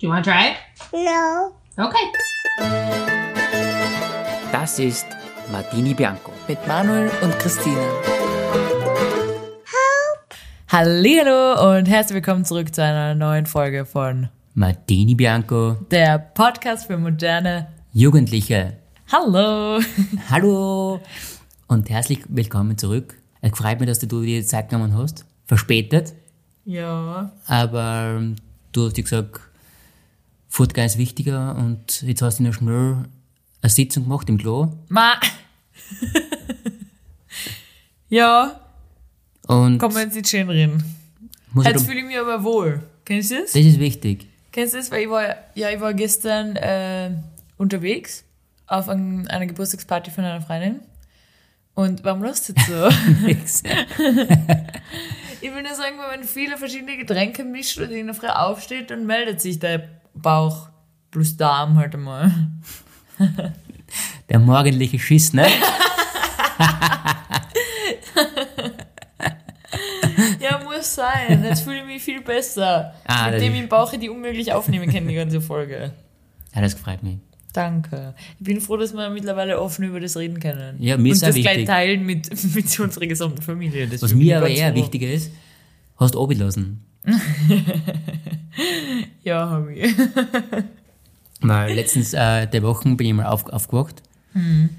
Do you want to try it? No. Okay. Das ist Martini Bianco. mit Manuel und Christine. Hallo und herzlich willkommen zurück zu einer neuen Folge von Martini Bianco, der Podcast für moderne Jugendliche. Hallo. Hallo und herzlich willkommen zurück. Es freut mich, dass du dir die Zeit genommen hast. Verspätet, Ja. aber du hast dir gesagt, Fortgehen ist wichtiger und jetzt hast du noch schnell eine Sitzung gemacht im Klo. Ma. ja, Und kommen wir jetzt nicht schön reden. Jetzt fühle ich mich aber wohl. Kennst du das? das ist wichtig. Kennst du das? Weil ich war, ja, ich war gestern äh, unterwegs auf ein, einer Geburtstagsparty von einer Freundin. Und warum jetzt so? Nix. Ich will nur sagen, wenn man viele verschiedene Getränke mischt oder in der Früh aufsteht, dann meldet sich der Bauch plus Darm halt einmal. Der morgendliche Schiss, ne? Ja, muss sein. Jetzt fühle ich mich viel besser. Ah, Mit dem ist- im Bauch die unmöglich aufnehmen kann, die ganze Folge. Ja, das freut mich. Danke. Ich bin froh, dass wir mittlerweile offen über das reden können. Ja, mir ist Und das gleich teilen mit, mit unserer gesamten Familie. Das Was mir aber eher froh. wichtiger ist, hast du abgelassen. Ja, habe ich. Weil letztens äh, der Wochen bin ich mal auf, aufgewacht. Mhm.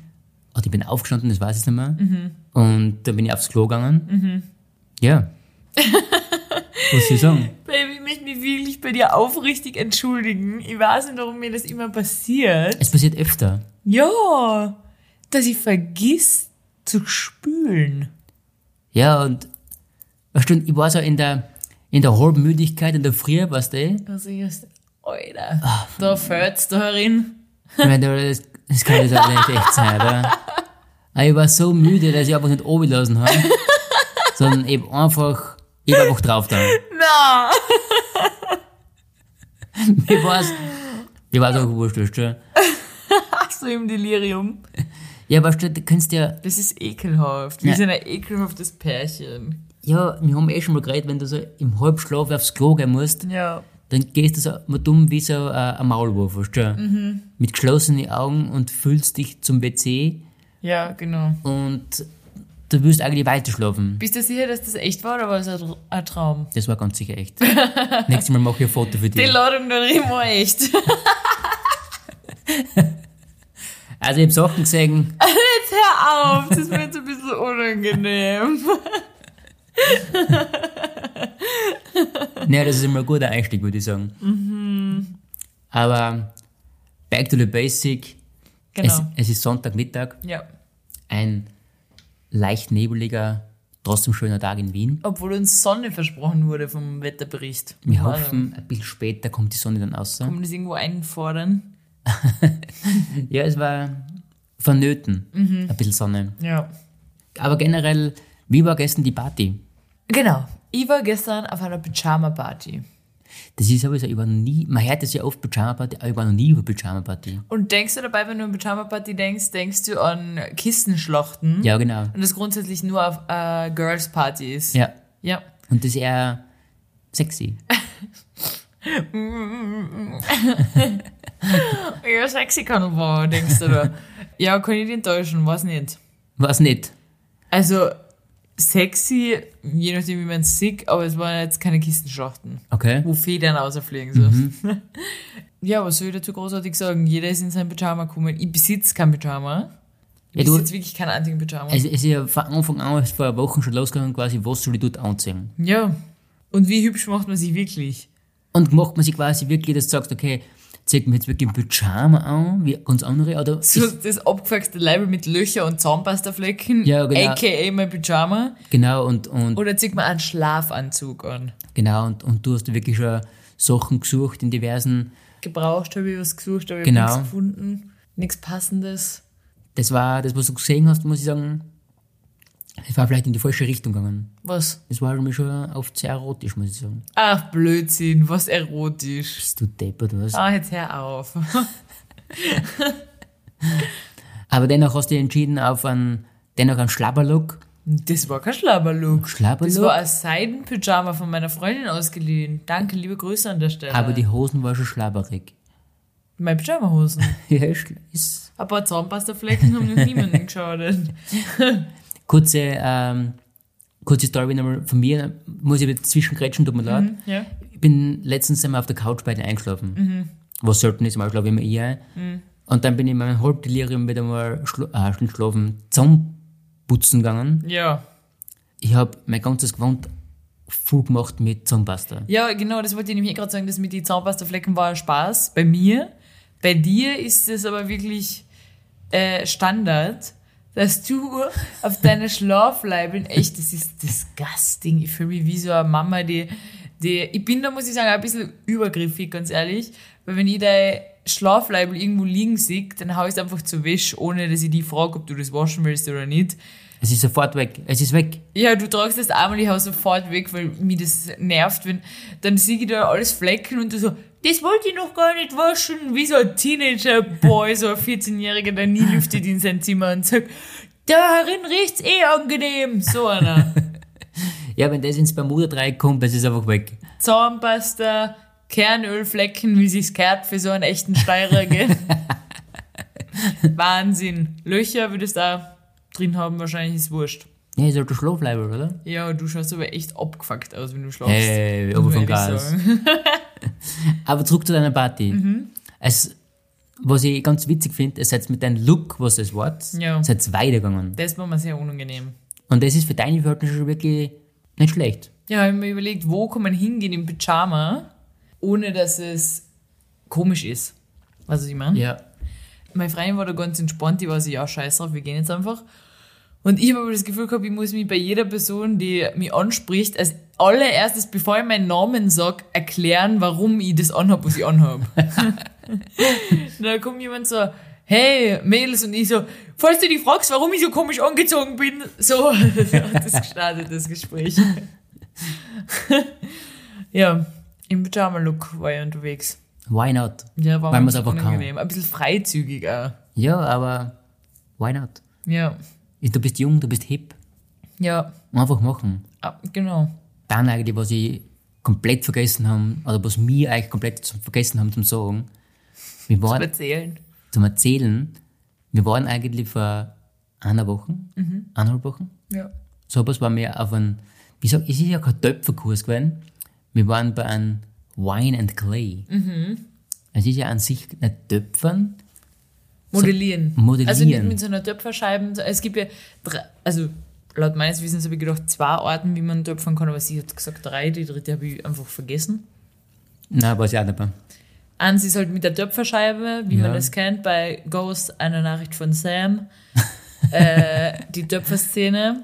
Und ich bin aufgestanden, das weiß ich nicht mehr. Und dann bin ich aufs Klo gegangen. Mhm. Ja. Was soll ich sagen? Baby, ich möchte mich wirklich bei dir aufrichtig entschuldigen. Ich weiß nicht, warum mir das immer passiert. Es passiert öfter. Ja, dass ich vergiss zu spülen. Ja, und weißt du, ich war so in der, in der halben Müdigkeit in der Früh, weißt du? Also jetzt, Alter, da fällt's da herin. Ich meine, das, das kann jetzt auch nicht echt sein, oder? Aber ich war so müde, dass ich einfach nicht runtergelassen habe. sondern eben einfach, ich hab einfach drauf da. Na, Mir war's, mir war's auch wurscht, weißt du? so im Delirium. Ja, weißt du, du kannst ja, Das ist ekelhaft. Wir Ja. sind ein ekelhaftes Pärchen. Ja, wir haben eh schon mal geredet, wenn du so im Halbschlaf aufs Klo gehen musst, Ja. dann gehst du so mal dumm wie so äh, ein Maulwurf, weißt du? Mhm. Mit geschlossenen Augen und fühlst dich zum WC Ja, genau. und du willst eigentlich weiter schlafen. Bist du sicher, dass das echt war oder war das ein ein Traum? Das war ganz sicher echt. Nächstes Mal mache ich ein Foto für Die dich. Ladung dann immer echt. Also ich habe Sachen gesehen, Jetzt hör auf, das mir jetzt ein bisschen unangenehm. Naja, das ist immer ein guter Einstieg, würde ich sagen. Mhm. Aber back to the basic. Es, Genau. es ist Sonntagmittag, Ja. ein leicht nebeliger, trotzdem schöner Tag in Wien. Obwohl uns Sonne versprochen wurde vom Wetterbericht. Wir Warte, hoffen, ein bisschen später kommt die Sonne dann. Kann man das irgendwo einfordern? Ja, es war vonnöten, Mhm. ein bisschen Sonne. Ja. Aber generell, wie war gestern die Party? Genau. Ich war gestern auf einer Pyjama-Party. Das ist sowieso, ich war noch nie, man hört das ja oft Pyjama-Party, aber ich war noch nie über Pyjama-Party. Und denkst du dabei, wenn du an Pyjama-Party denkst, denkst du an Kissenschlachten? Ja, genau. Und das grundsätzlich nur auf äh, Girls-Party ist? Ja. Ja. Und das ist eher sexy. Ja, sexy kann war, denkst du da. ja, kann ich dich enttäuschen, weiß nicht. Was nicht? Also, sexy, je nachdem wie man es sieht, aber es waren jetzt keine Kissenschlachten, Okay. wo Federn rausfliegen. So. ja, was soll ich dazu großartig sagen? Jeder ist in sein Pyjama gekommen. Ich besitze kein Pyjama. Ich Ja, besitze wirklich keinen einzigen Pyjama. Es, es ist ja von Anfang an, vor einer Woche schon losgegangen, quasi, was soll ich dort anziehen? ja. Und wie hübsch macht man sich wirklich? Und macht man sich quasi wirklich, dass du sagst, okay, zieht man jetzt wirklich ein Pyjama an, wie ganz andere, oder So das abgefuckte Leibel mit Löcher und Zahnpastaflecken, Ja, genau. aka mein Pyjama. genau, und, und, Oder zieht man einen Schlafanzug an? genau, und, und du hast wirklich schon Sachen gesucht in diversen, Gebraucht habe ich was gesucht, aber ich Genau. habe nichts gefunden. Nichts Passendes. das war, das, was du gesehen hast, muss ich sagen, es war vielleicht in die falsche Richtung gegangen. Was? Es war mir schon oft sehr erotisch, muss ich sagen. Ach, Blödsinn, was erotisch. Bist du deppert, was? Ah, jetzt hör auf. Aber dennoch hast du dich entschieden auf einen, dennoch einen Schlabberlook. Das war kein Schlabberlook. Schlabberlook? Das war ein Seidenpyjama von meiner Freundin ausgeliehen. Danke, liebe Grüße an der Stelle. Aber die Hosen waren schon schlabberig. Meine Pyjamahosen. ja, ist, Ein paar Zahnpastaflecken haben noch niemanden geschadet. Kurze, ähm, kurze Story nochmal von mir. Muss ich wieder zwischengrätschen, tut mir leid. Ja. Ich bin letztens einmal auf der Couch bei dir eingeschlafen. Was selten ist, mal schlafe ich immer eher ein. Und dann bin ich in meinem Halbdelirium wieder mal schlo äh, schlafen, Zahnputzen gegangen. Ja. Ich habe mein ganzes Gewand voll gemacht mit Zahnpasta. Ja, genau, das wollte ich nämlich eh gerade sagen, das mit den Zahnpastaflecken war ein Spaß bei mir. Bei dir ist es aber wirklich äh, Standard, dass du auf deine Schlafleibeln, echt, das ist disgusting. Ich fühle mich wie so eine Mama, die, die, ich bin da, muss ich sagen, ein bisschen übergriffig, ganz ehrlich, weil wenn ich dein Schlafleibel irgendwo liegen sehe, dann hau ich es einfach zur Wäsche, ohne dass ich die frage, ob du das waschen willst oder nicht. Es ist sofort weg. Es ist weg. Ja, du tragst das einmal, ich hau sofort weg, weil mich das nervt, wenn, dann sehe ich da alles Flecken und du so, das wollte ich noch gar nicht waschen, wie so ein Teenager-Boy, so ein 14-Jähriger, der nie lüftet in sein Zimmer und sagt, darin riecht's eh angenehm, so einer. Ja, wenn das ins Bermuda-Dreieck kommt, das ist einfach weg. Zahnpasta, Kernölflecken, wie sich's gehört für so einen echten Steirer, gell? Wahnsinn. Löcher würdest du auch drin haben, wahrscheinlich ist wurscht. Ja, ist halt der Schlafleibel, oder? Ja, du schaust aber echt abgefuckt aus, wenn du schlafst. Hey, aber ehrlich Gas. Aber zurück zu deiner Party. Mhm. Es, was ich ganz witzig finde, es seid mit deinem Look, was es war, Ja. seid weitergegangen. Das war mir sehr unangenehm. Und das ist für deine Verhältnisse schon wirklich nicht schlecht. Ja, ich habe mir überlegt, wo kann man hingehen im Pyjama, ohne dass es komisch ist. Weißt du, was ich meine? Ja. Meine Freundin war da ganz entspannt, die war so, ja, scheiß drauf, wir gehen jetzt einfach. Und ich habe aber das Gefühl gehabt, ich muss mich bei jeder Person, die mich anspricht, als allererstes, bevor ich meinen Namen sag, erklären, warum ich das anhab, was ich anhab. da kommt jemand so, hey, Mädels, und ich so, falls du dich fragst, warum ich so komisch angezogen bin, so, hat das gestartet, das Gespräch. ja, im Pyjama-Look war ich unterwegs. Why not? Ja, war Weil mir man's einfach kann. Ein bisschen freizügig auch. Ja, aber why not? Ja, Du bist jung, du bist hip. ja, Einfach machen. ah, genau. Dann eigentlich, was ich komplett vergessen habe, oder was wir eigentlich komplett zum- vergessen haben zum Sagen, wir waren, erzählen. zum Erzählen, wir waren eigentlich vor einer Woche, eineinhalb Wochen, Ja. so etwas waren wir auf einem, wie gesagt, es ist ja kein Töpferkurs gewesen, wir waren bei einem Wine and Clay. Es ist ja an sich nicht Töpfern, Modellieren. modellieren. Also nicht mit so einer Töpferscheibe. Es gibt ja drei, also laut meines Wissens habe ich gedacht, zwei Arten, wie man töpfern kann, aber sie hat gesagt drei, die dritte habe ich einfach vergessen. Nein, weiß ich auch nicht mehr. Eins ist halt mit der Töpferscheibe, wie man Ja. das kennt, bei Ghost, eine Nachricht von Sam. äh, die Töpferszene.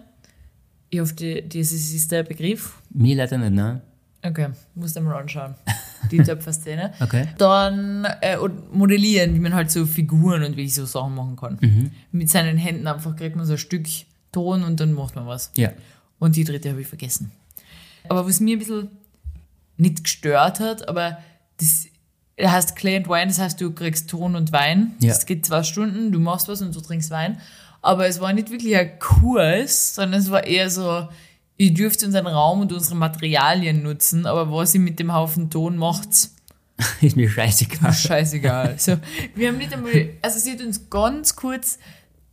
Ich hoffe, die, das ist, ist der Begriff. Mir leider nicht, ne? Okay, musst du mal anschauen. Die Töpferszene. Okay. Dann äh, und modellieren, wie man halt so Figuren und wie ich so Sachen machen kann. Mit seinen Händen einfach kriegt man so ein Stück Ton und dann macht man was. Ja. Und die dritte habe ich vergessen. Aber was mir ein bisschen nicht gestört hat, aber das heißt Clay and Wine, das heißt, du kriegst Ton und Wein. Ja. Das geht zwei Stunden, du machst was und du trinkst Wein. Aber es war nicht wirklich ein Kurs, sondern es war eher so, ihr dürft unseren Raum und unsere Materialien nutzen, aber was ihr mit dem Haufen Ton macht's, Ist mir scheißegal. scheißegal. So, wir haben nicht einmal, also sie hat uns ganz kurz,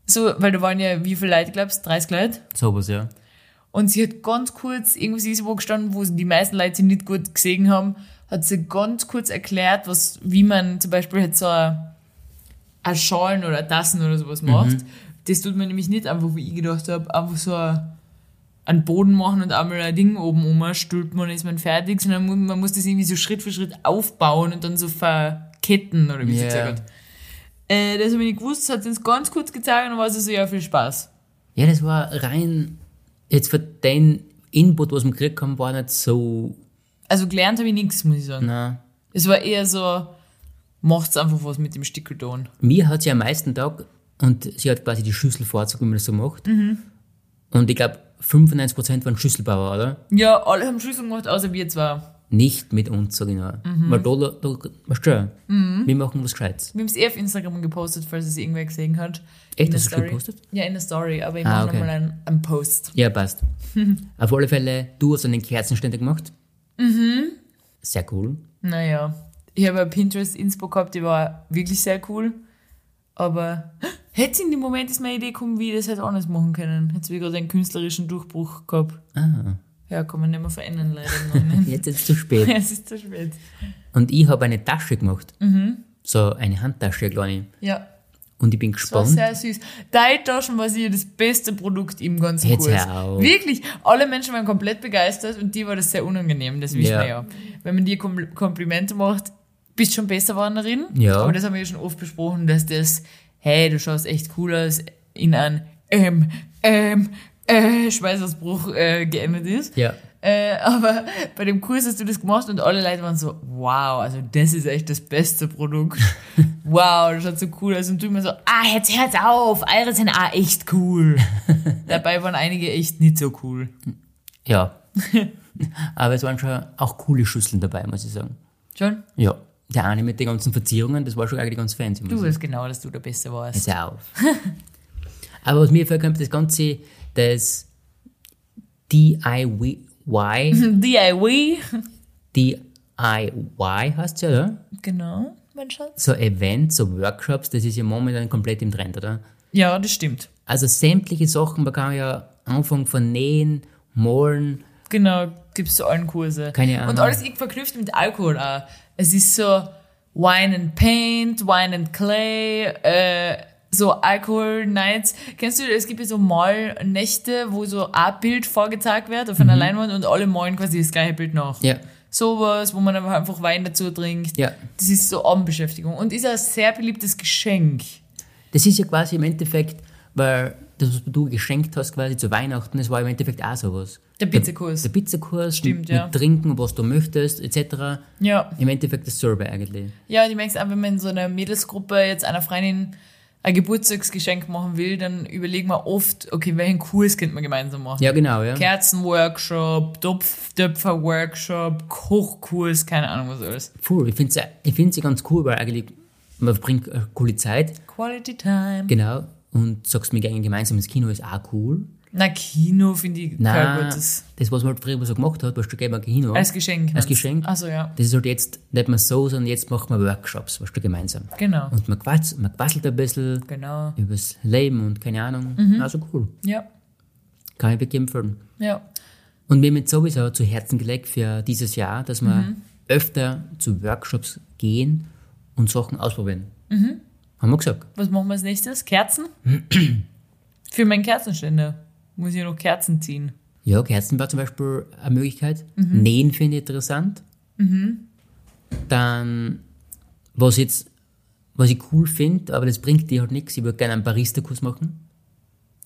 so, weil da waren ja, wie viele Leute, glaubst du, 30 Leute? Sowas, ja. Und sie hat ganz kurz, irgendwie sie ist wo gestanden, wo die meisten Leute sie nicht gut gesehen haben, hat sie ganz kurz erklärt, was, wie man zum Beispiel halt so ein, ein Schalen oder Tassen oder sowas macht. Das tut man nämlich nicht einfach, wie ich gedacht habe, einfach so ein, einen Boden machen und einmal ein Ding oben umstülpt man, ist man fertig, sondern mu- man muss das irgendwie so Schritt für Schritt aufbauen und dann so verketten, oder wie sie Ja. gesagt hat. Äh, das habe ich nicht gewusst, das hat sie uns ganz kurz gezeigt und dann war sie so, ja, viel Spaß. Ja, das war rein, jetzt für den Input, was wir gekriegt haben, war nicht so, Also gelernt habe ich nichts, muss ich sagen. na. Es war eher so, macht's einfach was mit dem Stickelton. Mir hat sie am meisten Tag, und sie hat quasi die Schüssel vorgezogen, wie man das so macht. Und ich glaube, 95% waren Schüsselbauer, oder? Ja, alle haben Schlüssel gemacht, außer wir zwei. nicht mit uns, sag ich nur. Mhm. Weil da, da, weißt du, wir machen was Gescheites. Wir haben es eh auf Instagram gepostet, falls es irgendwer gesehen hat. Echt, In der hast du gepostet? Ja, in der Story, aber ich Ah, mache okay. nochmal einen, einen Post. Ja, passt. Auf alle Fälle, du hast einen Kerzenständer gemacht. Mhm. Sehr cool. Naja, ich habe eine Pinterest-Inspo gehabt, die war wirklich sehr cool. Aber hätte in dem Moment ist meine Idee gekommen, wie ich das hätte anders machen können. Jetzt habe ich gerade einen künstlerischen Durchbruch gehabt. Ah, Ja, kann man nicht mehr verändern, leider. jetzt ist es zu spät. es ist zu spät. Und ich habe eine Tasche gemacht. Mhm. So eine Handtasche, kleine. Ja, Und ich bin das war gespannt. sehr süß. Deine Taschen war sicher das beste Produkt im ganzen Jetzt Kurs. auf. Wirklich, alle Menschen waren komplett begeistert und dir war das sehr unangenehm, das wissen Ja. wir ja. Wenn man dir Kom Komplimente macht, bist du schon besser Wanderin. Ja. Aber das haben wir ja schon oft besprochen, dass das, hey, du schaust echt cool aus, in ein ähm, ähm, äh, Schweißausbruch äh, geendet ist. Ja. Äh, aber bei dem Kurs hast du das gemacht und alle Leute waren so, wow, also das ist echt das beste Produkt. wow, das schaut so cool aus. Und du immer so, ah, jetzt hört auf, eure sind auch echt cool. Dabei waren einige echt nicht so cool. Ja. Aber es waren schon auch coole Schüsseln dabei, muss ich sagen. Schon? Ja. Der eine mit den ganzen Verzierungen, das war schon eigentlich ganz fancy. Du weißt genau, dass du der Beste warst. Pass auf. Aber was mir vorkommt, das Ganze, das DIY, DIY. DIY heißt ja, oder? Genau, mein Schatz. So Events, so Workshops, das ist ja momentan komplett im Trend, oder? Ja, das stimmt. Also sämtliche Sachen, man kann ja anfangen von Nähen, Malen, Genau, gibt's zu allen Kurse. Keine Ahnung. Und alles verknüpft mit Alkohol auch. Es ist so Wine and Paint, Wine and Clay, äh, so Alcohol Nights. Kennst du, es gibt ja so Malnächte, wo so ein Bild vorgezeigt wird auf einer Leinwand und alle malen quasi das gleiche Bild nach. Mhm. ja, Sowas, wo man einfach Wein dazu trinkt. ja. Das ist so Abendbeschäftigung und ist ein sehr beliebtes Geschenk. Das ist ja quasi im Endeffekt, weil das, was du geschenkt hast quasi zu Weihnachten, das war im Endeffekt auch sowas. Der Pizzakurs. Der Pizzakurs, Stimmt, mit, ja. mit Trinken, was du möchtest, etc. Ja. Im Endeffekt dasselbe eigentlich. Ja, du merkst auch, wenn man in so einer Mädelsgruppe jetzt einer Freundin ein Geburtstagsgeschenk machen will, dann überlegen wir oft, okay, welchen Kurs könnte man gemeinsam machen? Ja, genau, ja. Kerzenworkshop, Topf, Töpferworkshop, Kochkurs, keine Ahnung was alles. Cool, ich finde es ich ganz cool, weil eigentlich man verbringt eine coole Zeit, Quality Time. genau, und sagst mir gerne gemeinsam ins Kino ist auch cool. Na, Kino finde ich kein Nein, gutes. das, was man halt früher so gemacht hat, was du mal Kino. Als Geschenk. Als? Geschenk. Also ja, Das ist halt jetzt nicht mehr so, sondern jetzt machen wir Workshops, was du gemeinsam. genau. Und man, quatsch, man quasselt ein bisschen Genau. übers Leben und keine Ahnung. Also cool. Ja, Kann ich wirklich empfehlen. ja. Und mir mit sowieso zu Herzen gelegt für dieses Jahr, dass wir öfter zu Workshops gehen und Sachen ausprobieren. Haben wir gesagt. Was machen wir als nächstes? Kerzen? Für meinen Kerzenständer muss ich noch Kerzen ziehen. Ja, Kerzen war zum Beispiel eine Möglichkeit. Nähen finde ich interessant. Dann, was jetzt, was ich cool finde, aber das bringt dir halt nichts, ich würde gerne einen Barista-Kurs machen.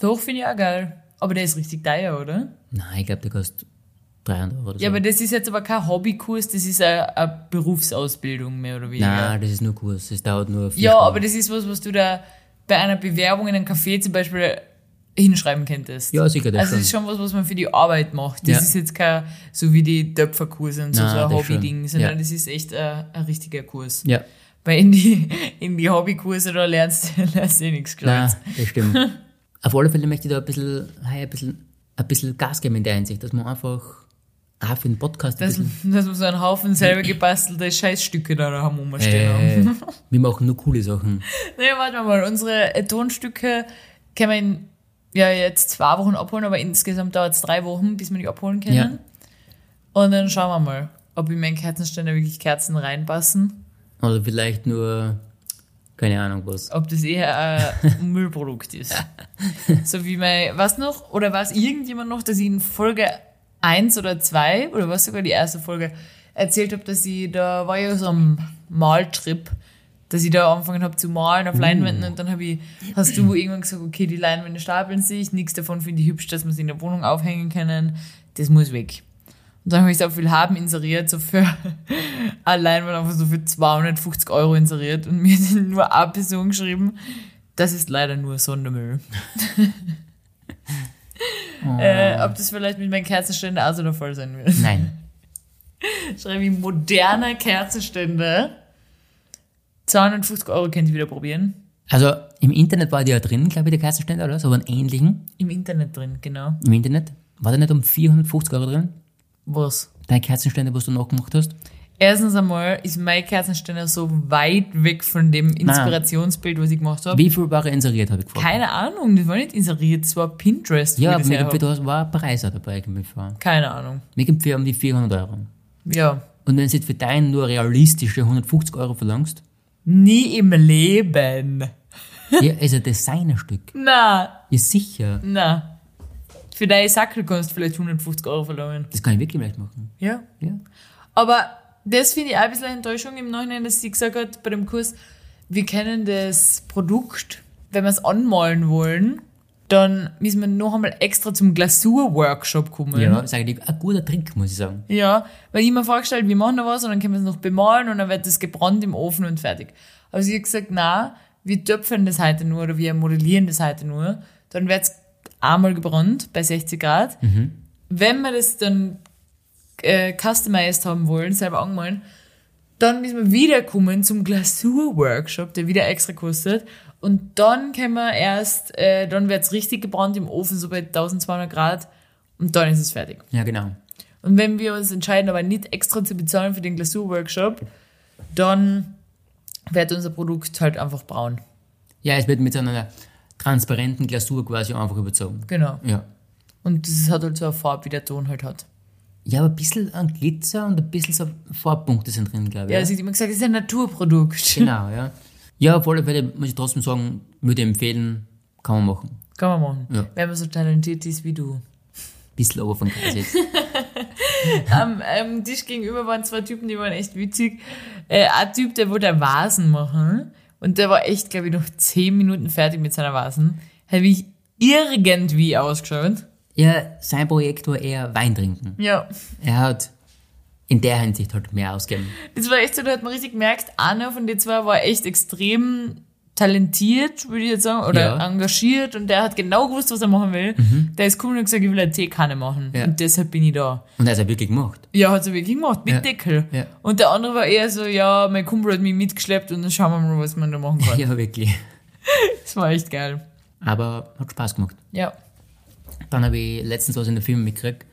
Doch, finde ich auch geil. Aber der ist richtig teuer, oder? Nein, ich glaube, der kostet 300 Euro oder so. Ja, aber das ist jetzt aber kein Hobbykurs, das ist eine, eine Berufsausbildung mehr oder weniger. Nein, das ist nur Kurs, das dauert nur vier ja, Stunden. aber das ist was, was du da bei einer Bewerbung in einem Café zum Beispiel hinschreiben könntest. Ja, sicher, das Also das ist schon was, was man für die Arbeit macht. Das Ja. ist jetzt kein, so wie die Töpferkurse und so, Nein, so ein das. Hobbyding, sondern Ja. das ist echt ein, ein richtiger Kurs. Ja, Weil in die, in die Hobbykurse, da lernst, du- lernst du eh nichts Gescheites. das stimmt. Auf alle Fälle möchte ich da ein bisschen, ein bisschen, ein bisschen Gas geben in der Hinsicht, dass man einfach auch für den Podcast ein Dass, wir so einen Haufen selber gebastelte Scheißstücke da haben rumstehen haben. äh, wir machen nur coole Sachen. Naja, warte mal, unsere Tonstücke können wir in ja, jetzt zwei Wochen abholen, aber insgesamt dauert es drei Wochen, bis wir die abholen können. Ja. Und dann schauen wir mal, ob in meinen Kerzenständer wirklich Kerzen reinpassen, Oder vielleicht nur, keine Ahnung was. ob das eher ein Müllprodukt ist. so wie mein, was noch? Oder weiß irgendjemand noch, dass ich in Folge 1 oder 2 oder was sogar die erste Folge erzählt habe, dass ich, da war ja so ein Maltrip, dass ich da angefangen habe zu malen auf Leinwänden und dann habe ich, hast du irgendwann gesagt, okay, die Leinwände stapeln sich, nichts davon finde ich hübsch, dass wir sie in der Wohnung aufhängen können, das muss weg. Und dann habe ich so viel haben inseriert, so für allein mal einfach so für 250 Euro inseriert und mir hat nur eine Person geschrieben, das ist leider nur Sondermüll. äh, ob das vielleicht mit meinen Kerzenständen auch so der Fall sein wird. Nein. Schreibe ich moderner Kerzenständer. 250 Euro könnt ihr wieder probieren. Also im Internet war die ja drin, glaube ich, der Kerzenständer, oder? So einen ähnlichen. Im Internet drin, genau. Im Internet. War der nicht um 450 Euro drin? Was? Dein Kerzenständer, was du nachgemacht hast? Erstens einmal ist mein Kerzenständer so weit weg von dem Inspirationsbild, was ich gemacht habe. Wie viel war er inseriert, habe ich gefragt. Keine Ahnung, das war nicht inseriert, das war Pinterest. ja, ich hab. da war ein Preis dabei, vor. Keine Ahnung. Mir für um die 400 Euro. Ja. Und wenn du jetzt für deinen nur realistische 150 Euro verlangst, Nie im Leben. ja, ist ein Designerstück. Na, Ja, sicher. na. Für deine Sackel kannst du vielleicht 150 Euro verlangen. Das kann ich wirklich leicht machen. Ja. Ja. Aber das finde ich auch ein bisschen eine Enttäuschung im Nachhinein, dass sie gesagt hat bei dem Kurs, wir kennen das Produkt, wenn wir es anmalen wollen, dann müssen wir noch einmal extra zum Glasur-Workshop kommen. Ja, sage ich, ein guter Trick, muss ich sagen. Ja, weil ich mir vorgestellt, wir machen da was und dann können wir es noch bemalen und dann wird das gebrannt im Ofen und fertig. Aber sie hat gesagt, na, wir töpfen das heute nur oder wir modellieren das heute nur. Dann wird es einmal gebrannt bei 60 Grad. Wenn wir das dann äh, customized haben wollen, selber angemalt, dann müssen wir wiederkommen zum Glasur-Workshop, der wieder extra kostet. Und dann können wir erst, äh, dann wird's richtig gebrannt im Ofen, so bei 1200 Grad. Und dann ist es fertig. Ja, genau. Und wenn wir uns entscheiden, aber nicht extra zu bezahlen für den Glasur-Workshop, dann wird unser Produkt halt einfach braun. Ja, es wird mit so einer transparenten Glasur quasi einfach überzogen. Genau. Ja. Und das hat halt so eine Farbe, wie der Ton halt hat. Ja, aber ein bisschen an Glitzer und ein bisschen so Farbpunkte sind drin, glaube ich. Ja, sie hat immer gesagt, das ist ein Naturprodukt. Genau, ja. Ja, auf alle Fälle muss ich trotzdem sagen, würde ich empfehlen, kann man machen. Kann man machen. Ja. Wenn man so talentiert ist wie du. Bisschen aber von Kreis jetzt. Am ähm, Tisch gegenüber waren zwei Typen, die waren echt witzig. Äh, ein Typ, der wollte Vasen machen. Und der war echt, glaube ich, noch zehn Minuten fertig mit seiner Vasen. Hat mich irgendwie ausgeschaut. Ja, sein Projekt war eher Wein trinken. Ja. Er hat in der Hinsicht halt mehr ausgegeben. Das war echt so, da hat man richtig gemerkt, einer von den zwei war echt extrem talentiert, würde ich jetzt sagen, oder Ja. engagiert und der hat genau gewusst, was er machen will. Der ist cool und hat gesagt, ich will eine Teekanne machen. Ja. Und deshalb bin ich da. Und er hat es wirklich gemacht. Ja, hat er wirklich gemacht, mit Ja. Deckel. Und der andere war eher so, ja, mein Kumpel hat mich mitgeschleppt und dann schauen wir mal, was man da machen kann. Ja, wirklich. Das war echt geil. Aber hat Spaß gemacht. Ja. Dann habe ich letztens was in der Firma mitgekriegt.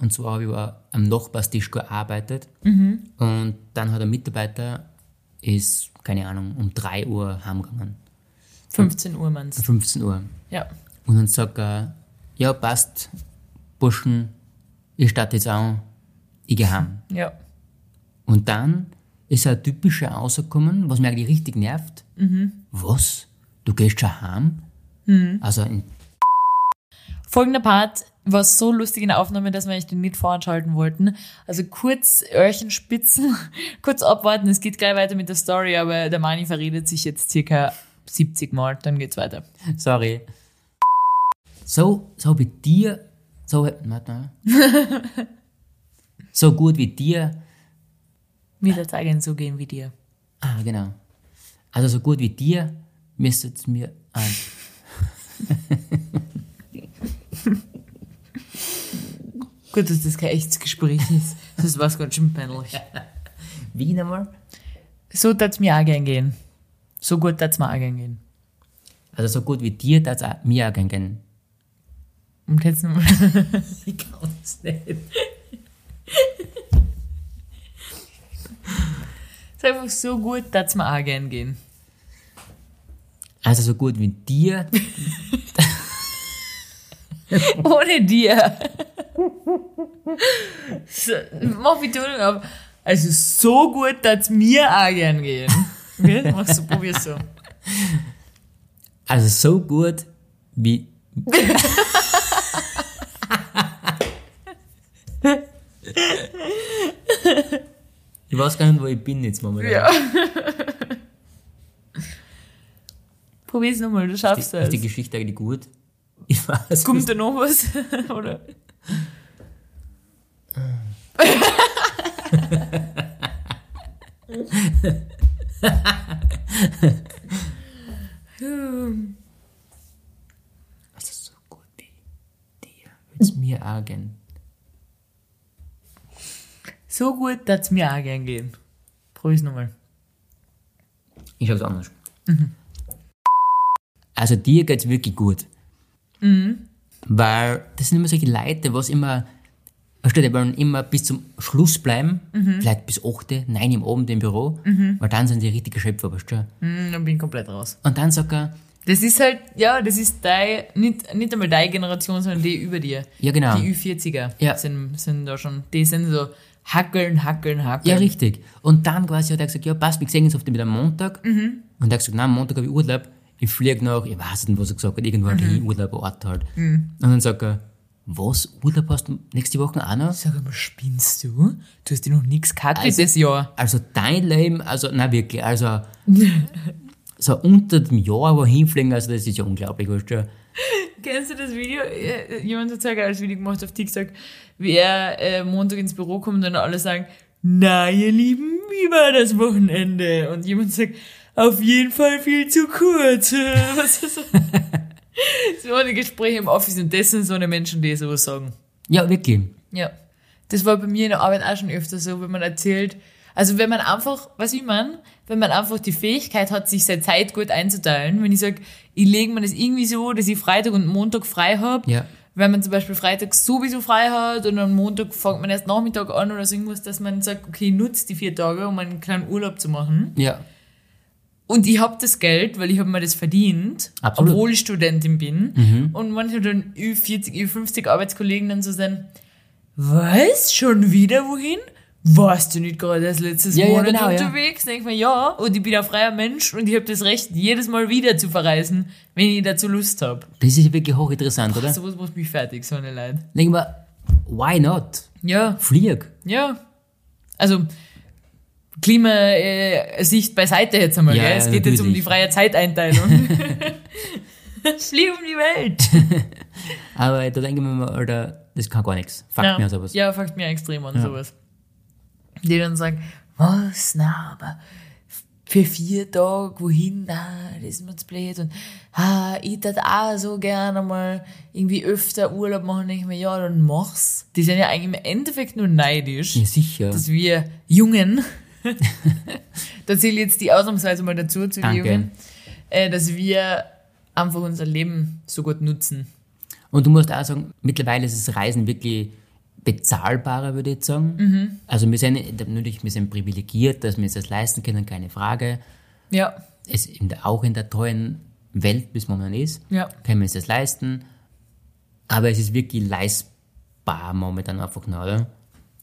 Und zwar habe ich auch am Nachbarstisch gearbeitet. Und dann hat ein Mitarbeiter, ist, keine Ahnung, um 3 Uhr heimgegangen. 15 Uhr, meinst du? 15 Uhr. Ja. Und dann sagt er, ja, passt, Burschen, ich starte jetzt an, ich gehe heim. Ja. Und dann ist ein typischer rausgekommen, was mir eigentlich richtig nervt. Was? Du gehst schon heim? Also, in, Folgender Part war so lustig in der Aufnahme, dass wir echt den nicht voranschalten wollten. Also kurz Öhrchen spitzen, kurz abwarten, es geht gleich weiter mit der Story, aber der Mani verredet sich jetzt circa 70 Mal, dann geht's weiter. sorry. So, so wie dir, so, warte mal. so gut wie dir, Wieder zeigen so gehen wie dir. ah, genau. Also so gut wie dir müsste es mir ein. Gut, dass das kein echtes Gespräch ist. Das war's ganz schön peinlich. Wie nochmal? So tat's mir auch gern gehen. So gut tat's mir auch gern gehen. Also so gut wie dir, auch mir auch gern gehen. Und jetzt nochmal. Ich kann es nicht. ist einfach so gut, tat's mir auch gern gehen. Also so gut wie dir, Ohne dir. So, mach Betonung auf. Also so gut, dass mir auch gern gehen. Okay? Mach so, probier's so. also so gut wie. ich weiß gar nicht, wo ich bin jetzt momentan. Ja. Probier's nochmal, du schaffst Ist die das. Geschichte eigentlich gut? Ich weiß Kommt da noch was? Oder? Also so gut wie dir. Will's mir auch gern. so gut, dass es mir auch gern gehen. Probier's nochmal. Ich hab's anders. Also dir geht's wirklich gut. Weil das sind immer solche Leute, was immer, du, die wollen immer bis zum Schluss bleiben, vielleicht bis 8, 9 im Abend im Büro, weil dann sind sie richtige Schöpfer, weißt du. Hm, dann bin ich komplett raus. Und dann sagt er, Das ist halt, ja, das ist dein, nicht, nicht einmal deine Generation, sondern die über dir. Ja, genau. Die Ü40er Ja. sind, sind da schon, die sind so hackeln, hackeln, hackeln. ja richtig. Und dann quasi hat er gesagt, ja passt, wir sehen uns auf den wieder am Montag. Und er hat gesagt, nein, am Montag habe ich Urlaub, ich fliege nach, ich weiß nicht, was er gesagt hat, irgendwo ein Urlaubort halt. Und dann sagt er, was, Urlaub hast du nächste Woche auch noch? Sag mal, spinnst du? Du hast dir noch nichts gehabt Also- das Jahr. Also dein Leben, also na wirklich, also so unter dem Jahr wohin fliegen, also das ist ja unglaublich, weißt du. Kennst du das Video? Äh, Jemand hat so ein geiles Video gemacht auf TikTok, wie er äh, Montag ins Büro kommt und dann alle sagen, na ihr Lieben, wie war das Wochenende? Und jemand sagt, auf jeden Fall viel zu kurz. Was ist so? so eine Gespräche im Office und das sind so eine Menschen, die sowas sagen. Ja, wirklich. Ja. Das war bei mir in der Arbeit auch schon öfter so, wenn man erzählt, also wenn man einfach, was ich meine, wenn man einfach die Fähigkeit hat, sich seine Zeit gut einzuteilen, wenn ich sage, ich lege mir das irgendwie so, dass ich Freitag und Montag frei habe, Ja. wenn man zum Beispiel Freitag sowieso frei hat und am Montag fängt man erst Nachmittag an oder so irgendwas, dass man sagt, okay, nutzt die vier Tage, um einen kleinen Urlaub zu machen. Ja. Und ich hab das Geld, weil ich habe mir das verdient, Absolut. obwohl ich Studentin bin. Und manche dann Ü40, Ü50 Arbeitskollegen dann so sagen, was, schon wieder wohin? Warst du nicht gerade erst letztes Ja, ja, Monat genau, ja. unterwegs? Denk ich mir, ja, und ich bin ein freier Mensch und ich habe das Recht, jedes Mal wieder zu verreisen, wenn ich dazu Lust habe. Das ist wirklich hochinteressant, oder? Sowas macht mich fertig, so eine Leid. Denk mal, why not? Ja, Flieg. ja. Also, Klimasicht beiseite jetzt einmal, Ja, gell? ja, Es geht jetzt um natürlich. die freie Zeiteinteilung. Flieh um die Welt. Aber da denke ich mir mal, Alter, das kann gar nichts. Fuck ja. mir sowas. Ja, fuckt mir extrem an sowas. Die dann sagen, was, na, aber für vier Tage, wohin, na, das ist mir zu blöd. Und ah, ich würde auch so gerne mal irgendwie öfter Urlaub machen. Denke ich mir, ja, dann mach's. Die sind ja eigentlich im Endeffekt nur neidisch, Ja, sicher. dass wir Jungen, da zähle ich jetzt die ausnahmsweise mal dazu, zu Danke. Jungen, äh, dass wir einfach unser Leben so gut nutzen. Und du musst auch sagen, mittlerweile ist das Reisen wirklich bezahlbarer, würde ich jetzt sagen. Mhm. Also wir sind natürlich, wir sind privilegiert, dass wir uns das leisten können, keine Frage. Ja, Es in der, auch in der tollen Welt, bis man ist, ja. können wir uns das leisten. Aber es ist wirklich leistbar momentan einfach noch, oder?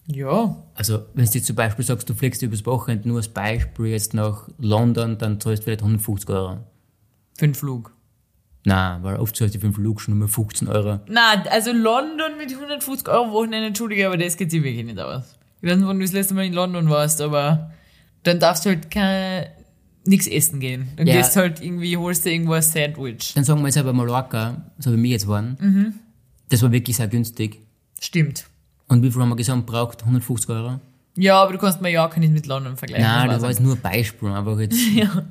Ja, Also, wenn du jetzt zum Beispiel sagst, du fliegst übers Wochenende nur als Beispiel jetzt nach London, dann zahlst du vielleicht 150 Euro. für den Flug. Nein, weil oft zahlst du für den Flug schon nur 15 Euro. Na, also London mit 150 Euro Wochenende, entschuldige, aber das geht sich wirklich nicht aus. Ich weiß nicht, wann du das letzte Mal in London warst, aber dann darfst du halt kein, nix essen gehen. Dann Ja. gehst halt irgendwie, holst dir irgendwo ein Sandwich. Dann sagen wir jetzt aber Mallorca, so wie wir jetzt waren, Mhm. das war wirklich sehr günstig. Stimmt. Und wie viel haben wir gesagt, braucht 150 Euro? Ja, aber du kannst Mallorca nicht mit London vergleichen. Nein, das war jetzt nur ein Beispiel, aber jetzt, Ja.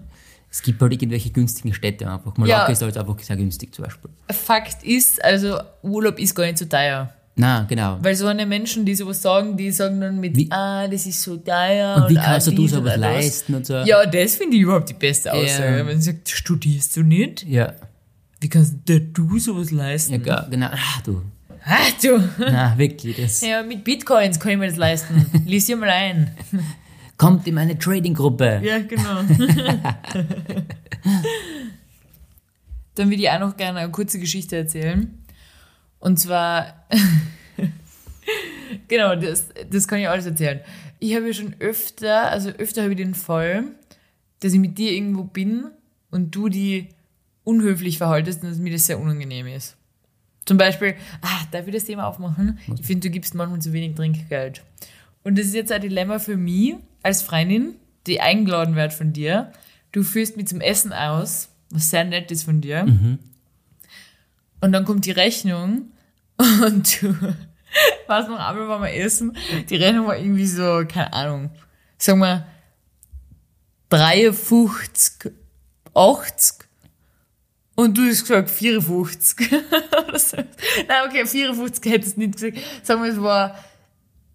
es gibt halt irgendwelche günstigen Städte einfach. Mallorca Ja. ist halt einfach sehr günstig zum Beispiel. Fakt ist, also Urlaub ist gar nicht so teuer. Nein, genau. Weil so eine Menschen, die sowas sagen, die sagen dann mit, Wie- ah, das ist so teuer. Und wie ah, kannst du dies sowas leisten und so? Ja, das finde ich überhaupt die beste Aussage. Ja. Wenn sie sagt, studierst du nicht? Ja, Wie kannst du du sowas leisten? ja genau. Ah, du. Ah, du. Na, wirklich, das Ja, mit Bitcoins kann ich mir das leisten. Lies dir mal ein. kommt in meine Trading-Gruppe. Ja, genau. Dann würde ich auch noch gerne eine kurze Geschichte erzählen. Und zwar, genau, das, das kann ich alles erzählen. Ich habe ja schon öfter, also öfter habe ich den Fall, dass ich mit dir irgendwo bin und du die unhöflich verhaltest und dass mir das sehr unangenehm ist. Zum Beispiel, ah, darf ich das Thema aufmachen? Ich finde, du gibst manchmal zu wenig Trinkgeld. Und das ist jetzt ein Dilemma für mich als Freundin, die eingeladen wird von dir. Du führst mich zum Essen aus, was sehr nett ist von dir. Und dann kommt die Rechnung und du, was noch einmal waren wir essen? Die Rechnung war irgendwie so, keine Ahnung, sagen wir 53, 80 und du hast gesagt 54. Oder so. Nein, okay, 54 hättest du nicht gesagt. Sagen wir, es war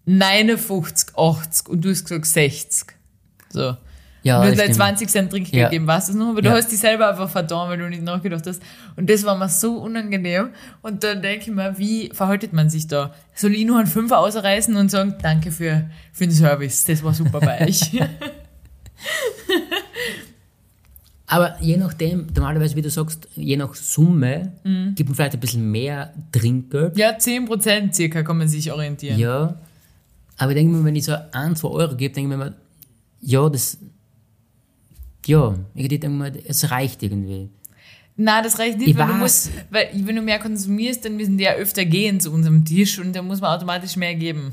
59, 80 und du hast gesagt 60. So. Ja, und du hast stimmt. 20 Cent Trinkgeld Ja. gegeben, weißt du noch? Aber du Ja. hast dich selber einfach verdammt, weil du nicht nachgedacht hast. Und das war mir so unangenehm. Und dann denke ich mir, wie verhaltet man sich da? Soll ich nur einen Fünfer ausreißen und sagen, danke für, für den Service, das war super bei euch. Aber je nachdem, normalerweise, wie du sagst, je nach Summe, Mhm. gibt man vielleicht ein bisschen mehr Trinkgeld. ja, 10% circa kann man sich orientieren. Ja. Aber ich denke mir, wenn ich so ein, zwei Euro gebe, denke ich mir, ja, das, ja, ich denke mir, es reicht irgendwie. Na, das reicht nicht, Ich weil du musst, weil wenn du mehr konsumierst, dann müssen die ja öfter gehen zu unserem Tisch und dann muss man automatisch mehr geben.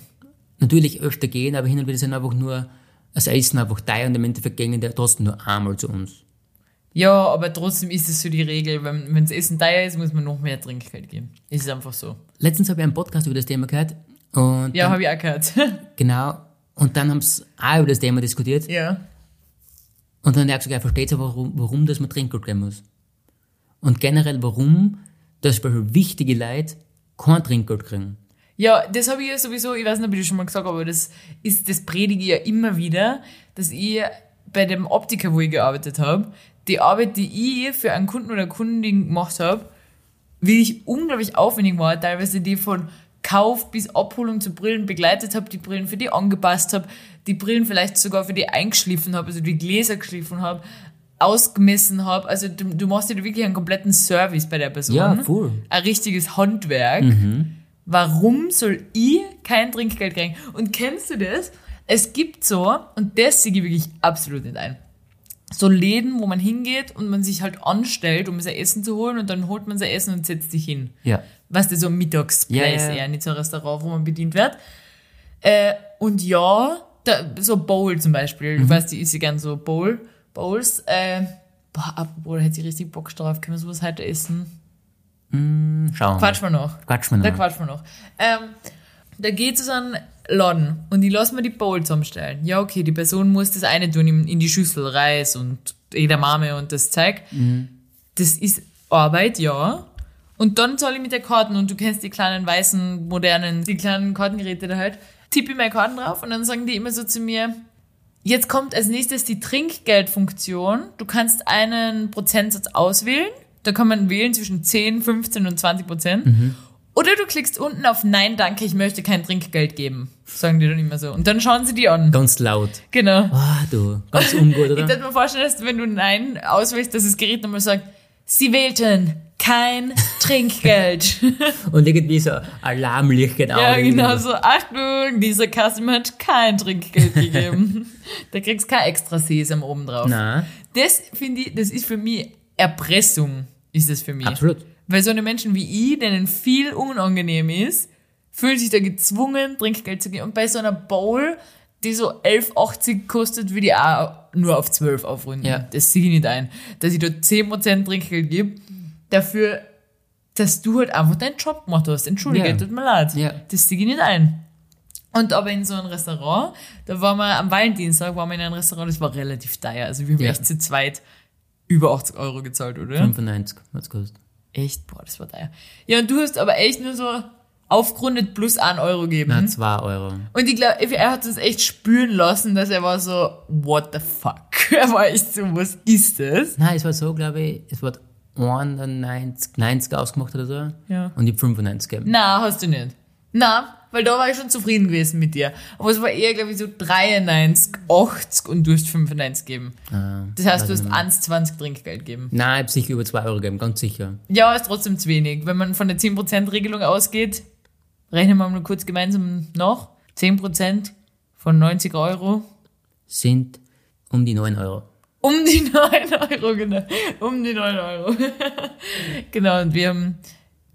Natürlich öfter gehen, aber hin und wieder sind einfach nur, das Essen einfach teuer und im Endeffekt gehen die trotzdem nur einmal zu uns. Ja, aber trotzdem ist es so die Regel, wenn das Essen teuer ist, muss man noch mehr Trinkgeld geben. Ist einfach so. Letztens habe ich einen Podcast über das Thema gehört und Ja, habe ich auch gehört. genau, und dann haben sie auch über das Thema diskutiert ja. und dann hat er gesagt, er versteht aber, warum, warum das man Trinkgeld geben muss. Und generell, warum, dass zum Beispiel wichtige Leute kein Trinkgeld kriegen. Ja, das habe ich ja sowieso, ich weiß nicht, ob ich das schon mal gesagt habe, aber das ist, das predige ich ja immer wieder, dass ich bei dem Optiker, wo ich gearbeitet habe, die Arbeit, die ich für einen Kunden oder Kundin gemacht habe, wirklich unglaublich aufwendig war, teilweise die von Kauf bis Abholung zu Brillen begleitet habe, die Brillen für die angepasst habe, die Brillen vielleicht sogar für die eingeschliffen habe, also die Gläser geschliffen habe, ausgemessen habe. Also du, du machst dir wirklich einen kompletten Service bei der Person. Ja, voll. Ein richtiges Handwerk. Warum soll ich kein Trinkgeld kriegen? Und kennst du das? Es gibt so, und das sehe ich wirklich absolut nicht ein, so Läden, wo man hingeht und man sich halt anstellt, um sein Essen zu holen und dann holt man sein Essen und setzt sich hin. Ja. Weißt du, so ein Mittagsplace Ja, ja, eher, nicht so ein Restaurant, wo man bedient wird. Äh, und ja, da, so Bowl zum Beispiel, Mhm. du weißt, ich esse gern so Bowl, Bowls, äh, boah, apropos, da hätte ich richtig Bock drauf, können wir sowas heute essen? Schauen wir. Quatsch mal noch. Quatsch mal Da noch. quatschen wir noch. Ähm, da geht es an Laden und die lassen mir die Bowl zusammenstellen. Ja, okay, die Person muss das eine tun, in, die Schüssel Reis und Edamame und das Zeug. Das ist Arbeit, ja. Und dann zahle ich mit der Karten und du kennst die kleinen weißen, modernen, die kleinen Kartengeräte da halt. Tippe ich meine Karten drauf und dann sagen die immer so zu mir, jetzt kommt als nächstes die Trinkgeldfunktion. Du kannst einen Prozentsatz auswählen. Da kann man wählen zwischen 10, 15 und 20 Prozent. Oder du klickst unten auf Nein, danke, ich möchte kein Trinkgeld geben. Sagen die dann immer so. Und dann schauen sie die an. Ganz laut. Genau. Ah, du. Ganz ungut, Ich oder? könnte mir vorstellen, dass wenn du Nein auswählst, dass das Gerät nochmal sagt, sie wählten kein Trinkgeld. Und irgendwie so Alarmlicht geht ja, genau so. Achtung, dieser Customer hat kein Trinkgeld gegeben. da kriegst du kein extra Sesam oben drauf. Nein, Das finde ich, das ist für mich Erpressung, ist es für mich. absolut. Weil so eine Menschen wie ich, denen viel unangenehm ist, fühlen sich da gezwungen, Trinkgeld zu geben. Und bei so einer Bowl, die so 11,80 kostet, würde ich auch nur auf 12 aufrunden. Ja. Das sehe ich nicht ein. Dass ich da 10% Trinkgeld gebe, dafür, dass du halt einfach deinen Job gemacht hast. Entschuldige, Ja. tut mir leid. Ja. Das sehe ich nicht ein. Und aber in so einem Restaurant, da waren wir am Valentinstag, waren wir in einem Restaurant, das war relativ teuer. Also wir haben Ja. echt zu zweit über 80 Euro gezahlt, oder? 95 hat's gekostet. Echt? Boah, das war teuer. Ja, und du hast aber echt nur so aufgerundet plus 1 Euro gegeben. Nein, 2 Euro. Und ich glaube, er hat es echt spüren lassen, dass er war so, what the fuck? Er war echt so, was ist das? Nein, es war so, glaube ich, es wird 91, 90 ausgemacht oder so. Ja. Und ich hab 95 gegeben. Na, hast du nicht. Na, weil da war ich schon zufrieden gewesen mit dir. Aber es war eher, glaube ich, so 93, 80 und du hast 95 gegeben. Ah, Das heißt, du hast ich nicht 1,20 Trinkgeld gegeben. Nein, ich hab sicher über 2 Euro gegeben, ganz sicher. Ja, ist trotzdem zu wenig. Wenn man von der 10%-Regelung ausgeht, rechnen wir mal kurz gemeinsam nach. 10% von 90 Euro. Sind um die 9 Euro. Um die 9 Euro, genau. Um die 9 Euro. genau, und wir haben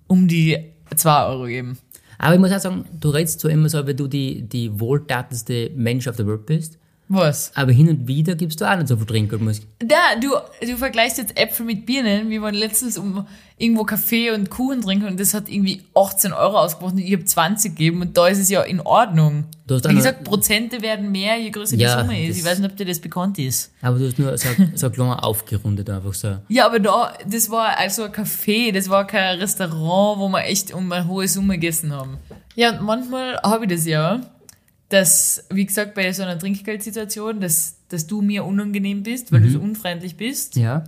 um die 2 Euro gegeben. Aber ich muss auch sagen, du redest zwar immer so, wie du die, die wohltatendste Mensch auf der Welt bist, Was? aber hin und wieder gibst du auch nicht so viel Trinkgeld. Muss ich- Da, du, du vergleichst jetzt Äpfel mit Birnen. Wir waren letztens um irgendwo Kaffee und Kuchen trinken und das hat irgendwie 18 Euro ausgebracht und ich habe 20 gegeben und da ist es ja in Ordnung. Du hast Wie gesagt, Prozente werden mehr, je größer Ja, die Summe ist. Ich weiß nicht, ob dir das bekannt ist. Aber du hast nur so, so klein aufgerundet einfach so. Ja, aber da, das war also ein Café, das war kein Restaurant, wo wir echt um eine hohe Summe gegessen haben. Ja, und manchmal habe ich das ja, dass, wie gesagt, bei so einer Trinkgeldsituation, dass, dass du mir unangenehm bist, weil du so unfreundlich bist. Ja.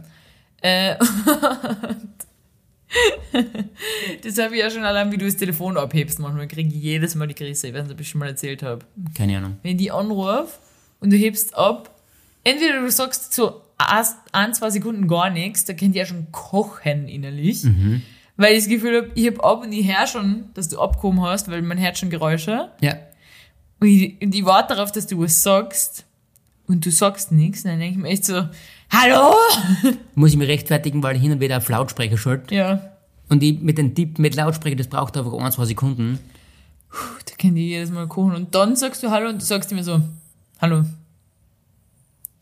Äh, das habe ich ja schon allein, wie du das Telefon abhebst. Manchmal kriege ich jedes Mal die Krise. Ich weiß nicht, ob ich schon mal erzählt habe. Keine Ahnung. Wenn ich die anrufe und du hebst ab, entweder du sagst so ein, zwei Sekunden gar nichts, da könnt ihr ja schon kochen innerlich. Weil ich das Gefühl habe, ich heb ab und ich höre schon, dass du abgehoben hast, weil man hört schon Geräusche. Ja. Und ich, und ich warte darauf, dass du was sagst und du sagst nichts. Und dann denke ich mir echt so, hallo? Muss ich mich rechtfertigen, weil ich hin und wieder auf Lautsprecher schalte. Ja, Und ich mit dem Tipp mit Lautsprecher, das braucht einfach ein, zwei Sekunden. da kann ich jedes Mal kochen. Und dann sagst du hallo und du sagst immer so, hallo.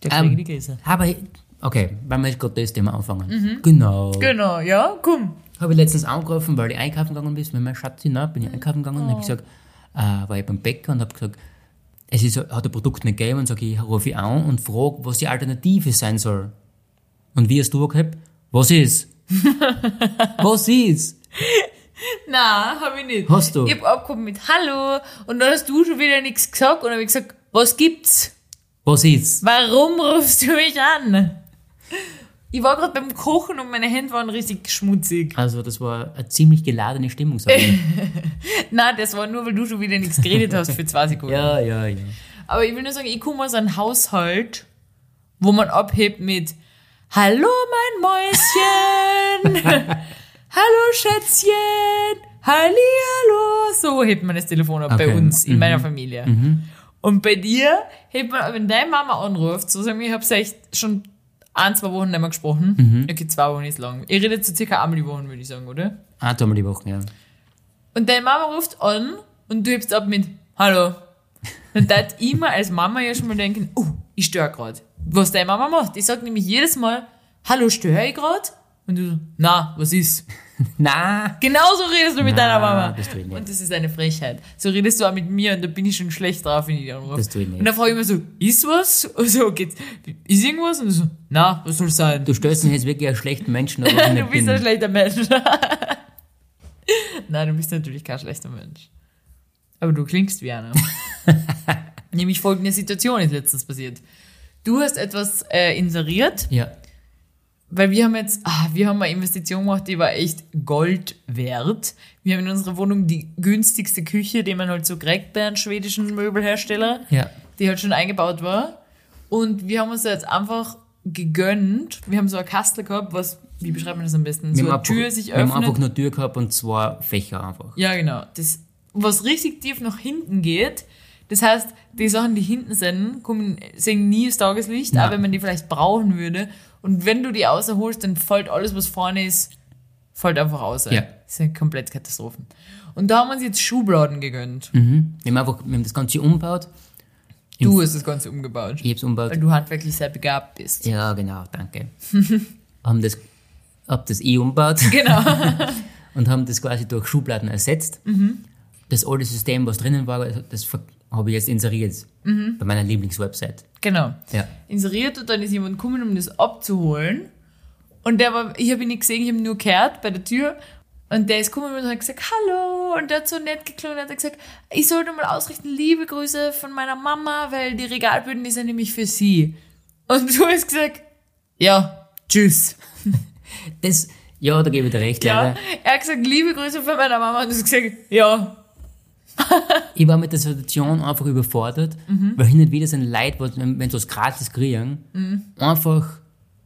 Der Ähm, die Krise. Aber, ich- okay, weil wir jetzt gerade das Thema anfangen. Genau. Genau, ja, komm. Habe ich letztens angerufen, weil ich einkaufen gegangen bin, mit meiner Schatzi, ne, bin ich einkaufen gegangen und habe gesagt, äh, war ich beim Bäcker und habe gesagt, es ist, hat ein Produkt nicht gegeben und sage ich, rufe ich an und frage, was die Alternative sein soll. Und wie hast du gehabt? Was ist? was ist? Na, hab ich nicht. Hast du? Ich hab abgehoben mit Hallo und dann hast du schon wieder nichts gesagt und hab ich gesagt, was gibt's? Was ist? Warum rufst du mich an? Ich war gerade beim Kochen und meine Hände waren richtig schmutzig. Also, das war eine ziemlich geladene Stimmung, sag ich. Na, das war nur, weil du schon wieder nichts geredet hast für zwei Sekunden. ja, ja, ja. Aber ich will nur sagen, ich komme aus einem Haushalt, wo man abhebt mit Hallo, mein Mäuschen! Hallo, Schätzchen! Halli, hallo! So hebt man das Telefon ab bei Okay. uns, in Mhm. meiner Familie. Und bei dir hebt man, wenn deine Mama anruft, so sagen wir, ich hab's echt schon ein, zwei Wochen nicht mehr gesprochen. Okay, zwei Wochen ist lang. Ihr redet so circa einmal die Woche, würde ich sagen, oder? Ah, zweimal die Woche, ja. Und deine Mama ruft an und du hebst ab mit Hallo. Dann darf ich mir als Mama ja schon mal denken, oh, ich störe gerade. Was deine Mama macht, die sagt nämlich jedes Mal, Hallo, störe ich gerade? Und du so, na, was ist? Na, Genauso redest du mit Na, deiner Mama. das tue ich nicht. Und das ist eine Frechheit. So redest du auch mit mir und da bin ich schon schlecht drauf, wenn ich die anrufe. Das tue ich nicht. Und dann frage ich immer so, ist was? Und so, geht's, ist irgendwas? Und du so, na, was soll sein? du stößt mich jetzt wirklich einen schlechten Menschen, aber ich Du nicht bist bin. ein schlechter Mensch. Nein, du bist natürlich kein schlechter Mensch. Aber du klingst wie einer. Nämlich folgende Situation ist letztens passiert. Du hast etwas äh, inseriert, Ja, weil wir haben jetzt, ah, wir haben eine Investition gemacht, die war echt Gold wert. Wir haben in unserer Wohnung die günstigste Küche, die man halt so kriegt bei einem schwedischen Möbelhersteller ja. die halt schon eingebaut war. Und wir haben uns da jetzt einfach gegönnt. Wir haben so eine Kastel gehabt, was, wie beschreibt man das am besten? So Wir haben eine Tür sich Wir haben öffnet. einfach nur Tür gehabt und zwei Fächer einfach. Ja, genau. Das, was richtig tief nach hinten geht. Das heißt, die Sachen, die hinten sind, kommen, sehen nie das Tageslicht, Nein. auch wenn man die vielleicht brauchen würde. Und wenn du die außerholst, dann fällt alles, was vorne ist, fällt einfach aus. Ja. Das sind komplett Katastrophen. Und da haben wir uns jetzt Schubladen gegönnt. Mhm. Wir haben einfach wir haben das Ganze umgebaut. Du hast das Ganze umgebaut. Ich habe es umgebaut. Weil du handwerklich sehr begabt bist. Ja, genau, danke. haben das, hab das eh umgebaut Genau. und haben das quasi durch Schubladen ersetzt. Mhm. Das alte System, was drinnen war, das ver- habe ich jetzt inseriert. Mhm. Bei meiner Lieblingswebsite. Genau. Ja. inseriert und dann ist jemand gekommen, um das abzuholen. Und der war, ich habe ihn nicht gesehen, ich habe ihn nur gehört bei der Tür. Und der ist gekommen und hat gesagt, hallo. Und der hat so nett geklungen und hat gesagt, ich sollte mal ausrichten, liebe Grüße von meiner Mama, weil die Regalböden, die sind nämlich für sie. Und du hast gesagt, ja, tschüss. Das, ja, da gebe ich dir recht, Ja. leider. Er hat gesagt, liebe Grüße von meiner Mama. Und du hast gesagt, ja. Ich war mit der Situation einfach überfordert, Mhm. weil hin und wieder sind Leute, wenn wenn sie was gratis kriegen, Mhm. einfach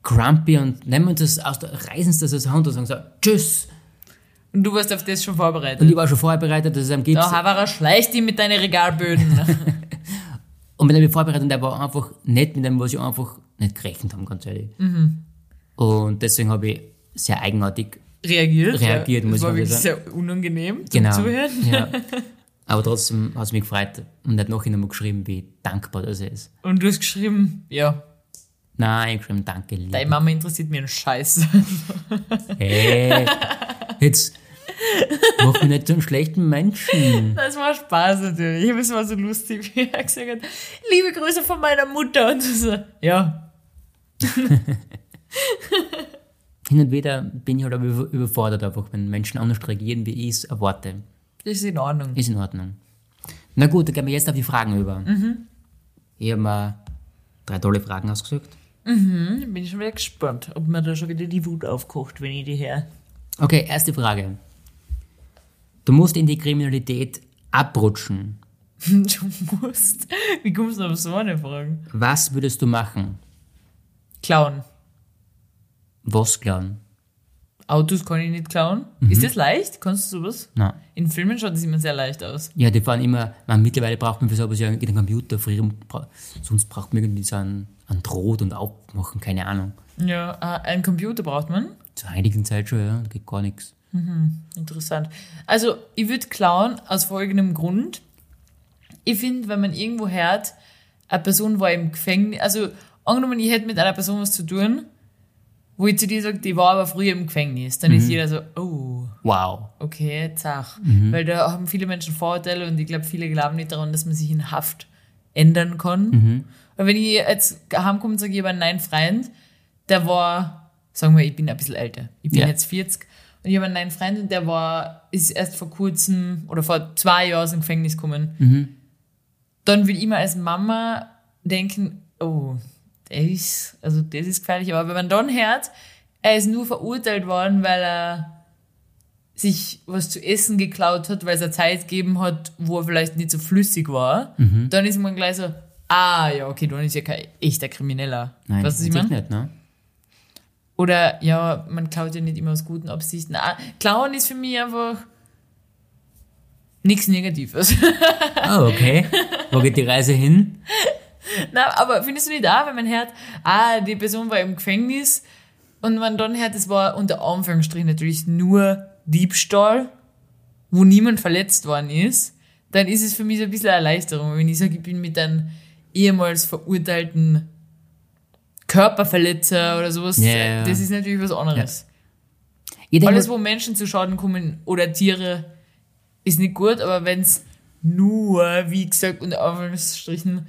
grumpy und nehmen das aus der, reißen das aus der Hand und sagen so, tschüss. Und du warst auf das schon Und vorbereitet. ich war schon vorbereitet, dass es einem gibt. Da er schleicht die mit deinen Regalböden. Und wenn er mich vorbereitet und der war einfach nicht mit dem, was ich einfach nicht gerechnet haben, ganz ehrlich. Mhm. Und deswegen habe ich sehr eigenartig, reagiert. Reagiert, ja. muss das war ich wirklich mal sehr unangenehm zum genau. Zuhören. Ja. Aber trotzdem hat es mich gefreut und hat nachher nochmal geschrieben, wie dankbar das ist. Und du hast geschrieben, ja, Nein, ich habe geschrieben, danke, liebe. deine Mama interessiert mir einen Scheiß. Hey, jetzt mach mich nicht zum schlechten Menschen. Das war Spaß natürlich. Es war so lustig, wie er gesagt hat, liebe Grüße von meiner Mutter. Und so, ja, Hin und wieder bin ich halt aber über- überfordert einfach, wenn Menschen anders reagieren, wie ich es erwarte. Ist in Ordnung. Ist in Ordnung. Na gut, dann gehen wir jetzt auf die Fragen über. Ich habe mir drei tolle Fragen ausgesucht. Hm, bin ich schon wieder gespannt, ob mir da schon wieder die Wut aufkocht, wenn ich die her. Okay, erste Frage. Du musst in die Kriminalität abrutschen. Du musst. Wie kommst du auf so eine Frage? Was würdest du machen? Klauen. Was klauen? Autos kann ich nicht klauen. Ist das leicht? Kannst du sowas? Na. In Filmen schaut das immer sehr leicht aus. Ja, die fahren immer, man, mittlerweile braucht man für sowas ja einen Computer, früher, sonst braucht man irgendwie so einen, einen Draht und aufmachen, keine Ahnung. Ja, äh, einen Computer braucht man. Zur einigen Zeit schon, ja, geht gar nichts. Interessant. Also, ich würde klauen aus folgendem Grund. Ich finde, wenn man irgendwo hört, eine Person war im Gefängnis, also angenommen, ich hätte mit einer Person was zu tun, wo ich zu dir sage, die war aber früher im Gefängnis, dann ist jeder so, oh, Wow. okay, zach. Weil da haben viele Menschen Vorurteile und ich glaube, viele glauben nicht daran, dass man sich in Haft ändern kann. Und wenn ich jetzt heimkomme und sage, ich habe einen neuen Freund, der war, sagen wir, ich bin ein bisschen älter, ich bin Ja. jetzt 40 und ich habe einen neuen Freund und der war, ist erst vor kurzem oder vor zwei Jahren dem Gefängnis gekommen. Dann will ich mir als Mama denken, oh, der ist, also das ist gefährlich. Aber wenn man dann hört, er ist nur verurteilt worden, weil er sich was zu essen geklaut hat, weil es eine Zeit gegeben hat, wo er vielleicht nicht so flüssig war, dann ist man gleich so, ah ja, okay, dann ist ja kein echter Krimineller. Nein, weißt du, was ich meine? nicht, ne? Oder ja, man klaut ja nicht immer aus guten Absichten. Ah, Klauen ist für mich einfach nichts Negatives. Oh, okay. Wo geht die Reise hin? Na, aber findest du nicht da, wenn man hört, ah, die Person war im Gefängnis und man dann hört, es war unter Anführungsstrichen natürlich nur Diebstahl, wo niemand verletzt worden ist, dann ist es für mich so ein bisschen eine Erleichterung. Wenn ich sage, ich bin mit einem ehemals verurteilten Körperverletzer oder sowas, Ja, ja, ja. das ist natürlich was anderes. Denke, Alles, wo Menschen zu Schaden kommen oder Tiere, ist nicht gut, aber wenn es nur, wie gesagt, unter Anführungsstrichen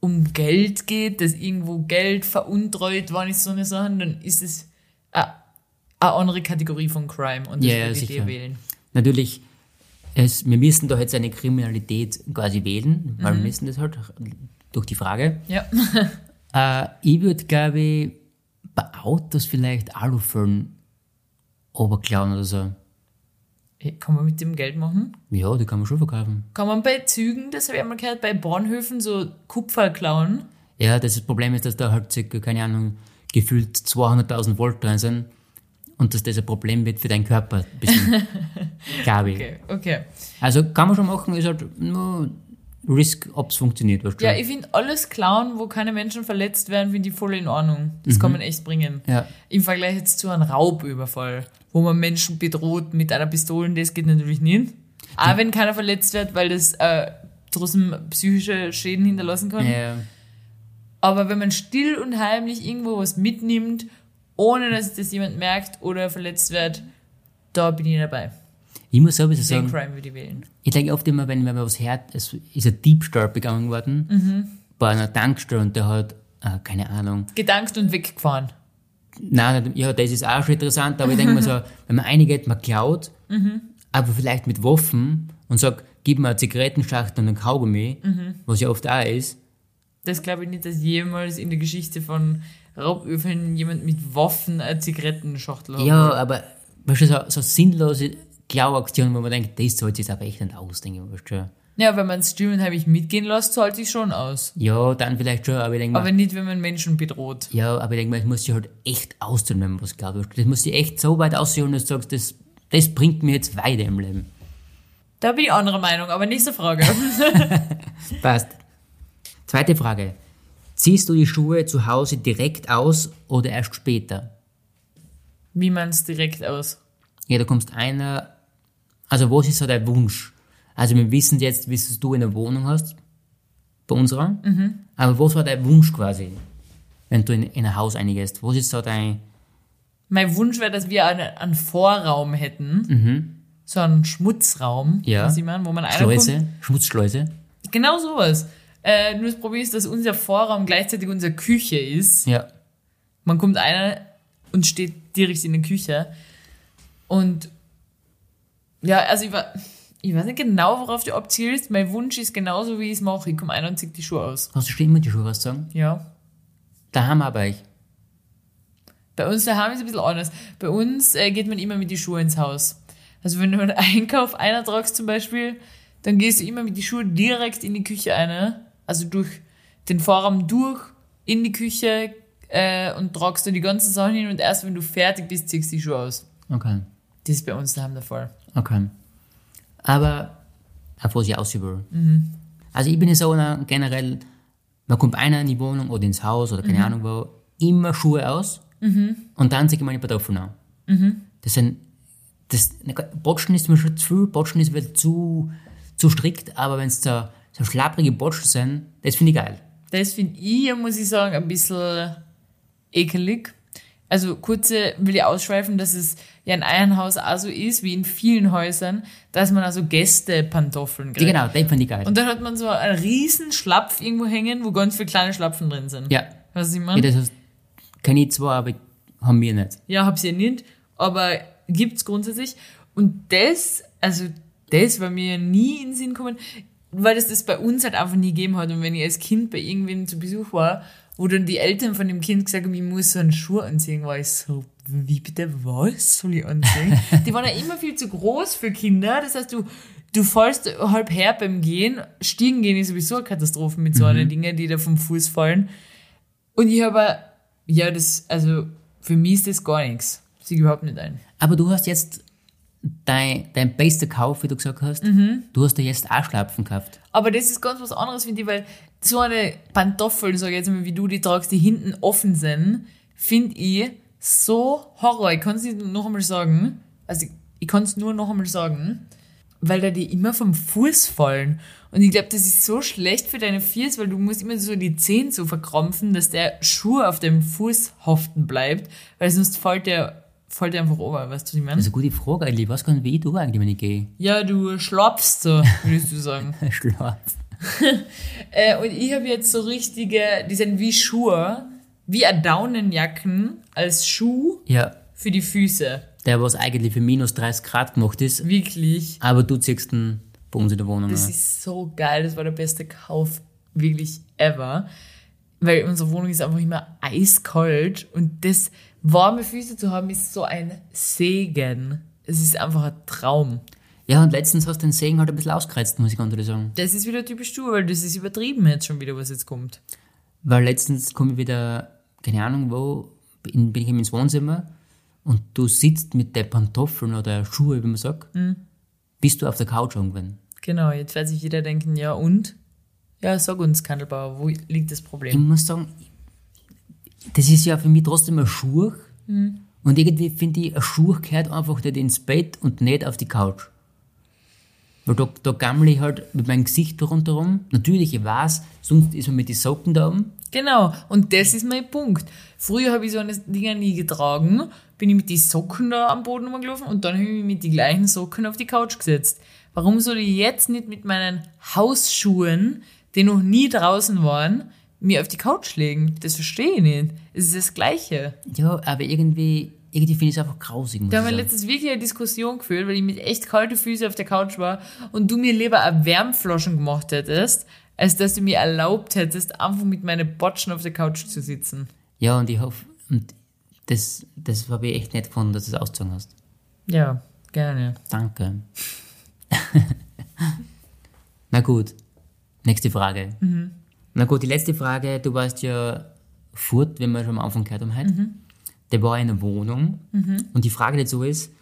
um Geld geht, dass irgendwo Geld veruntreut worden ist, so eine Sache, dann ist es eine, eine andere Kategorie von Crime und das Ja, ja, würde ich sicher. dir wählen. natürlich, es, wir müssen da jetzt eine Kriminalität quasi wählen, weil wir müssen das halt durch die Frage. Ja. Äh, ich würde, glaube ich, bei Autos vielleicht Aluföllen oberklauen oder so. Kann man mit dem Geld machen? Ja, die kann man schon verkaufen. Kann man bei Zügen, das habe ich einmal gehört, bei Bahnhöfen so Kupfer klauen? Ja, das Problem ist, dass da halt circa, keine Ahnung, gefühlt 200.000 Volt drin sind und dass das ein Problem wird für deinen Körper. ein bisschen, glaube ich. Okay, okay. Also kann man schon machen, ist halt nur Risk, ob es funktioniert. Du? Ja, ich finde alles klauen, wo keine Menschen verletzt werden, finde ich voll in Ordnung. Das kann man echt bringen. Ja. Im Vergleich jetzt zu einem Raubüberfall, wo man Menschen bedroht mit einer Pistole, das geht natürlich nicht. Auch wenn keiner verletzt wird, weil das äh, trotzdem psychische Schäden hinterlassen kann. Ja, Aber wenn man still und heimlich irgendwo was mitnimmt, ohne dass das jemand merkt oder verletzt wird, da bin ich dabei. Ich muss sowieso Den sagen, Crime würde ich wählen. ich denke oft immer, wenn, wenn man was hört, es ist ein Diebstahl begangen worden bei einer Tankstelle und der hat, äh, keine Ahnung, Gedankt und weggefahren. Nein, ja, das ist auch schon interessant, aber ich denke mal so, wenn man eingeht, man klaut, aber vielleicht mit Waffen und sagt, gib mir eine Zigarettenschachtel und einen Kaugummi, was ja oft auch ist, Das glaube ich nicht, dass jemals in der Geschichte von Raubüberfällen jemand mit Waffen eine Zigarettenschachtel hat. ja, aber weißt du, so, so sinnlose Klauaktionen, wo man denkt, das zahlt sich aber echt nicht aus, denke ich, weißt du. Ja, wenn man es still und heimlich mitgehen lässt, zahlt sich schon aus. Ja, dann vielleicht schon, aber ich denke mal, Aber nicht, wenn man Menschen bedroht. ja, aber ich denke mal, es muss sich halt echt auszahlen, wenn man was glaubt. Das muss sich echt so weit ausholen, dass du sagst, das, das bringt mir jetzt weiter im Leben. Da bin ich anderer Meinung, aber nächste Frage. Passt. Zweite Frage. Ziehst du die Schuhe zu Hause direkt aus oder erst später? Wie man es direkt aus? Ja, da kommst einer. Also, was ist so dein Wunsch? Also, wir wissen jetzt, wie du in der Wohnung hast. Bei unserer. Aber was war dein Wunsch quasi? Wenn du in, in ein Haus eingehst? Was ist so dein. Mein Wunsch wäre, dass wir einen, einen Vorraum hätten. So einen Schmutzraum, Ja. was ich meine, wo man. Schleuse? Schmutzschleuse? Genau sowas. Äh, nur das Problem ist, dass unser Vorraum gleichzeitig unsere Küche ist. Ja. Man kommt einer und steht direkt in der Küche. Und ja, also ich, war, ich weiß nicht genau, worauf du abzielst. Mein Wunsch ist genauso, wie ich es mache. Ich komme ein und ziehe die Schuhe aus. Hast du schon immer die Schuhe ausgezogen? Ja. Daheim auch bei euch. Bei uns daheim ist es ein bisschen anders. Bei uns äh, geht man immer mit die Schuhe ins Haus. Also wenn du einen Einkauf einer tragst zum Beispiel, dann gehst du immer mit die Schuhe direkt in die Küche eine. Also durch den Vorraum durch, in die Küche äh, und tragst du die ganzen Sachen hin und erst wenn du fertig bist, ziehst du die Schuhe aus. Okay. Das ist bei uns daheim der Fall. Okay. Aber auf was ich ausübe. Also ich bin ja so einer generell, man kommt einer in die Wohnung oder ins Haus oder keine Ahnung wo, immer Schuhe aus und dann ziehe ich meine Pantoffeln an. Das sind, das, Botschen ist mir schon zu viel, Botschen ist wieder zu, zu strikt, aber wenn es so, so schlapprige Botschen sind, das finde ich geil. Das finde ich, muss ich sagen, ein bisschen ekelig. Also kurze will ich ausschweifen, dass es ja in einem Haus auch so ist, wie in vielen Häusern, dass man also Gästepantoffeln Ja, kriegt. genau, den finde ich geil. Und dann hat man so einen riesen Schlapf irgendwo hängen, wo ganz viele kleine Schlapfen drin sind. ja, was ich ja meine? das heißt, kenne ich zwar, aber haben wir nicht. Ja, hab's ja nicht, aber gibt's grundsätzlich. Und das, also das war mir nie in den Sinn gekommen, weil das das bei uns halt einfach nie gegeben hat. Und wenn ich als Kind bei irgendwem zu Besuch war, wo dann die Eltern von dem Kind gesagt haben, ich muss so einen Schuh anziehen, war ich so, wie bitte, was soll ich anziehen? die waren ja immer viel zu groß für Kinder. Das heißt, du, du fällst halb her beim Gehen. Stiegen gehen ist sowieso eine Katastrophe mit so einer Dinge, die da vom Fuß fallen. Und ich habe, ja, das, also für mich ist das gar nichts. Sieh überhaupt nicht ein. Aber du hast jetzt dein, dein bester Kauf, wie du gesagt hast, du hast dir jetzt auch Schlapfen gekauft. Aber das ist ganz was anderes, finde ich, weil so eine Pantoffel, sag ich jetzt mal, wie du die tragst, die hinten offen sind, finde ich so Horror. Ich kann es nicht noch einmal sagen. Also ich, ich kann es nur noch einmal sagen, weil da die immer vom Fuß fallen. Und ich glaube, das ist so schlecht für deine Füße, weil du musst immer so die Zehen so verkrampfen, dass der Schuh auf dem Fuß haften bleibt, weil sonst fällt der, fällt der einfach ober, weißt du, was ich meine? Das ist eine gute Frage eigentlich. Gar nicht, wie tue eigentlich, wenn ich gehe. ja, du schlapfst so, würdest du sagen. Schlaf. Äh, und ich habe jetzt so richtige, die sind wie Schuhe, wie eine Daunenjacken als Schuh Ja, für die Füße. der, was eigentlich für minus 30 Grad gemacht ist, Wirklich. aber du ziehst ihn bei uns in der Wohnung. Das an. ist so geil. Das war der beste Kauf wirklich ever. Weil unsere Wohnung ist einfach immer eiskalt und das warme Füße zu haben ist so ein Segen. Es ist einfach ein Traum. Ja, und letztens hast du den Segen halt ein bisschen ausgereizt, muss ich ganz ehrlich sagen. Das ist wieder typisch du, weil das ist übertrieben jetzt schon wieder, was jetzt kommt. Weil letztens komme ich wieder, keine Ahnung wo, bin, bin ich eben ins Wohnzimmer und du sitzt mit der Pantoffeln oder Schuhe, wie man sagt, bist du auf der Couch irgendwann. Genau, jetzt wird sich jeder denken, ja und? Ja, sag uns, Kandelbauer, wo liegt das Ich Problem? muss sagen, das ist ja für mich trotzdem ein Schuh. Und irgendwie finde ich, ein Schuh gehört einfach nicht ins Bett und nicht auf die Couch. Weil da, da gammle ich halt mit meinem Gesicht rundherum. Natürlich, ich weiß, sonst ist man mit den Socken da oben. Genau, und das ist mein Punkt. Früher habe ich so eine Dinger nie getragen, bin ich mit den Socken da am Boden rumgelaufen und dann habe ich mich mit den gleichen Socken auf die Couch gesetzt. Warum soll ich jetzt nicht mit meinen Hausschuhen, die noch nie draußen waren, mir auf die Couch legen? Das verstehe ich nicht. Es ist das Gleiche. Ja, aber irgendwie, irgendwie finde ich es einfach grausig. Da ich haben wir letztens wirklich eine Diskussion geführt, weil ich mit echt kalten Füßen auf der Couch war und du mir lieber eine Wärmflaschen gemacht hättest, als dass du mir erlaubt hättest, einfach mit meinen Botschen auf der Couch zu sitzen. Ja, und ich hoffe, und das, das habe ich echt nett gefunden, dass du es ausgezogen hast. Ja, gerne. Danke. Na gut, nächste Frage. Na gut, die letzte Frage, du warst ja fort, wenn wir schon am Anfang gehört haben heute. Der war in einer Wohnung und die Frage dazu ist,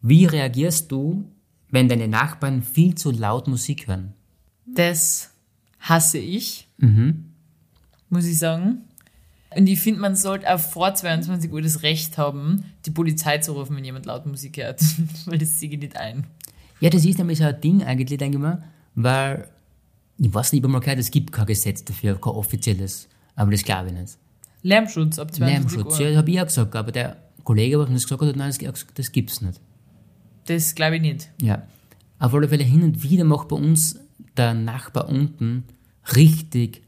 wie reagierst du, wenn deine Nachbarn viel zu laut Musik hören? Das hasse ich, muss ich sagen. Und ich finde, man sollte auch vor 22 Uhr das Recht haben, die Polizei zu rufen, wenn jemand laut Musik hört. Weil das sehe ich nicht ein. Ja, das ist nämlich so ein Ding eigentlich, denke ich mal, weil ich weiß nicht, gehört, es gibt kein Gesetz dafür, kein offizielles, aber das glaube ich nicht. Lärmschutz ab 22 Lärmschutz, Uhr. ja, das habe ich auch gesagt, aber der Kollege, was mir das gesagt hat, hat, nein, das, das gibt's nicht. Das glaube ich nicht. Ja. Auf alle Fälle hin und wieder macht bei uns der Nachbar unten richtig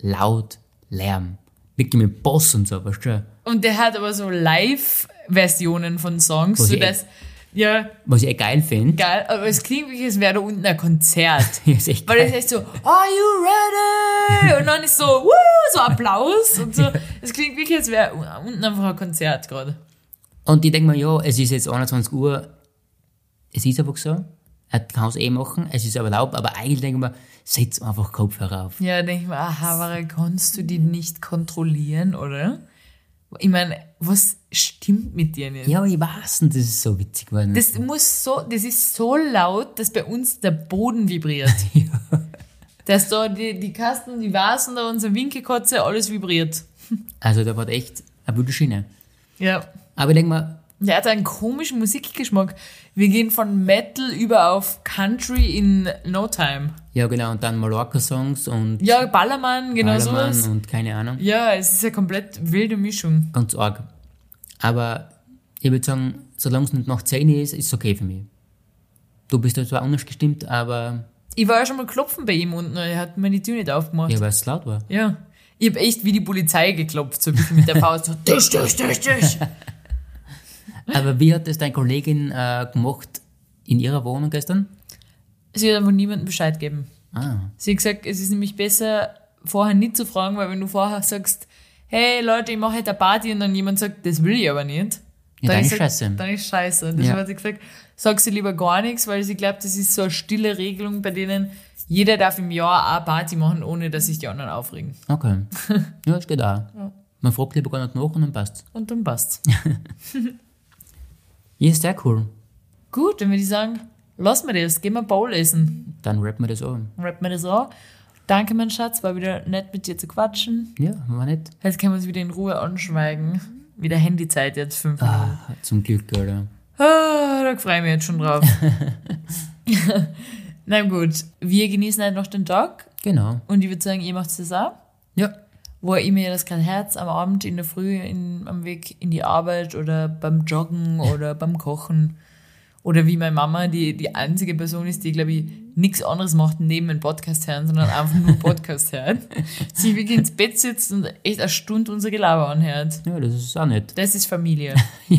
laut Lärm. Wirklich mit Boss und so, weißt du? Und der hat aber so Live-Versionen von Songs, sodass Ja, Was ich eh geil finde. geil, aber es klingt wirklich, als wäre da unten ein Konzert. Ja, ist echt Weil geil. ist echt so, are you ready? Und dann ist so, Woo! so Applaus und so. Es klingt wirklich, als wäre unten einfach ein Konzert gerade. Und ich denke mir, ja, es ist jetzt 21 Uhr, es ist einfach so. Er kann es eh machen, es ist aber erlaubt, aber eigentlich denke ich mir, setz einfach Kopfhörer auf. Ja, denke ich mir, aha, Ware, kannst du die nicht kontrollieren, oder? Ich meine, was stimmt mit dir nicht? Ja, aber ich weiß nicht, das ist so witzig geworden. Das muss so, das ist so laut, dass bei uns der Boden vibriert. Dass da die, die Kasten, die Vasen da, unsere Winkelkotze, alles vibriert. also da war echt eine gute Schiene. Ja. Aber ich denke mir, Der hat einen komischen Musikgeschmack. Wir gehen von Metal über auf Country in No Time. ja genau, und dann Mallorca-Songs und Ja, Ballermann, genau Ballermann sowas. und keine Ahnung. Ja, es ist eine komplett wilde Mischung. Ganz arg. Aber ich würde sagen, solange es nicht nach 10 ist, ist es okay für mich. Du bist da zwar anders gestimmt, aber Ich war ja schon mal klopfen bei ihm unten, er hat mir die Tür nicht aufgemacht. ja, weil es laut war. Ja. Ich habe echt wie die Polizei geklopft, so ein bisschen mit der Faust. So, tisch, tisch, tisch, tisch. Aber wie hat das deine Kollegin äh, gemacht in ihrer Wohnung gestern? Sie hat einfach niemandem Bescheid gegeben. Ah, Sie hat gesagt, es ist nämlich besser, vorher nicht zu fragen, weil wenn du vorher sagst, hey Leute, ich mache heute eine Party und dann jemand sagt, das will ich aber nicht. Ja, dann ist sag- scheiße. Dann ist scheiße. Deshalb Ja. hat sie gesagt, sag sie lieber gar nichts, weil sie glaubt, das ist so eine stille Regelung, bei denen jeder darf im Jahr eine Party machen, ohne dass sich die anderen aufregen. okay. ja, das geht auch. Man fragt lieber gar nicht nach und dann passt Und dann passt's. Ja, ist sehr cool. Gut, dann würde ich sagen, lass mir das, gehen wir Bowl essen. Dann rappen wir das an. Rappen wir das an. Danke, mein Schatz, war wieder nett mit dir zu quatschen. Ja, war nicht. Jetzt können wir uns wieder in Ruhe anschweigen. Wieder Handyzeit jetzt, fünf Minuten. Ah, zum Glück, oder? Ah, da freue ich mich jetzt schon drauf. Na gut, wir genießen halt noch den Tag Genau. und ich würde sagen, ihr macht das auch. Ja. Wo ihr mir das kein Herz am Abend, in der Früh, in, am Weg in die Arbeit oder beim Joggen oder beim Kochen. Oder wie meine Mama, die die einzige Person ist, die, glaube ich, nichts anderes macht neben dem Podcast hören, sondern einfach nur Podcast hört. Sie wirklich ins Bett sitzt und echt eine Stunde unser Gelaber anhört. Ja, das ist auch nett. Das ist Familie.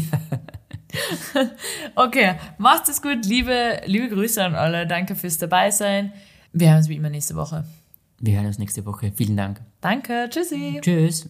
okay, macht es gut. Liebe, liebe Grüße an alle. Danke fürs Dabeisein. Wir hören uns wie immer nächste Woche. Wir hören uns nächste Woche. Vielen Dank. Danke. Tschüssi. Tschüss.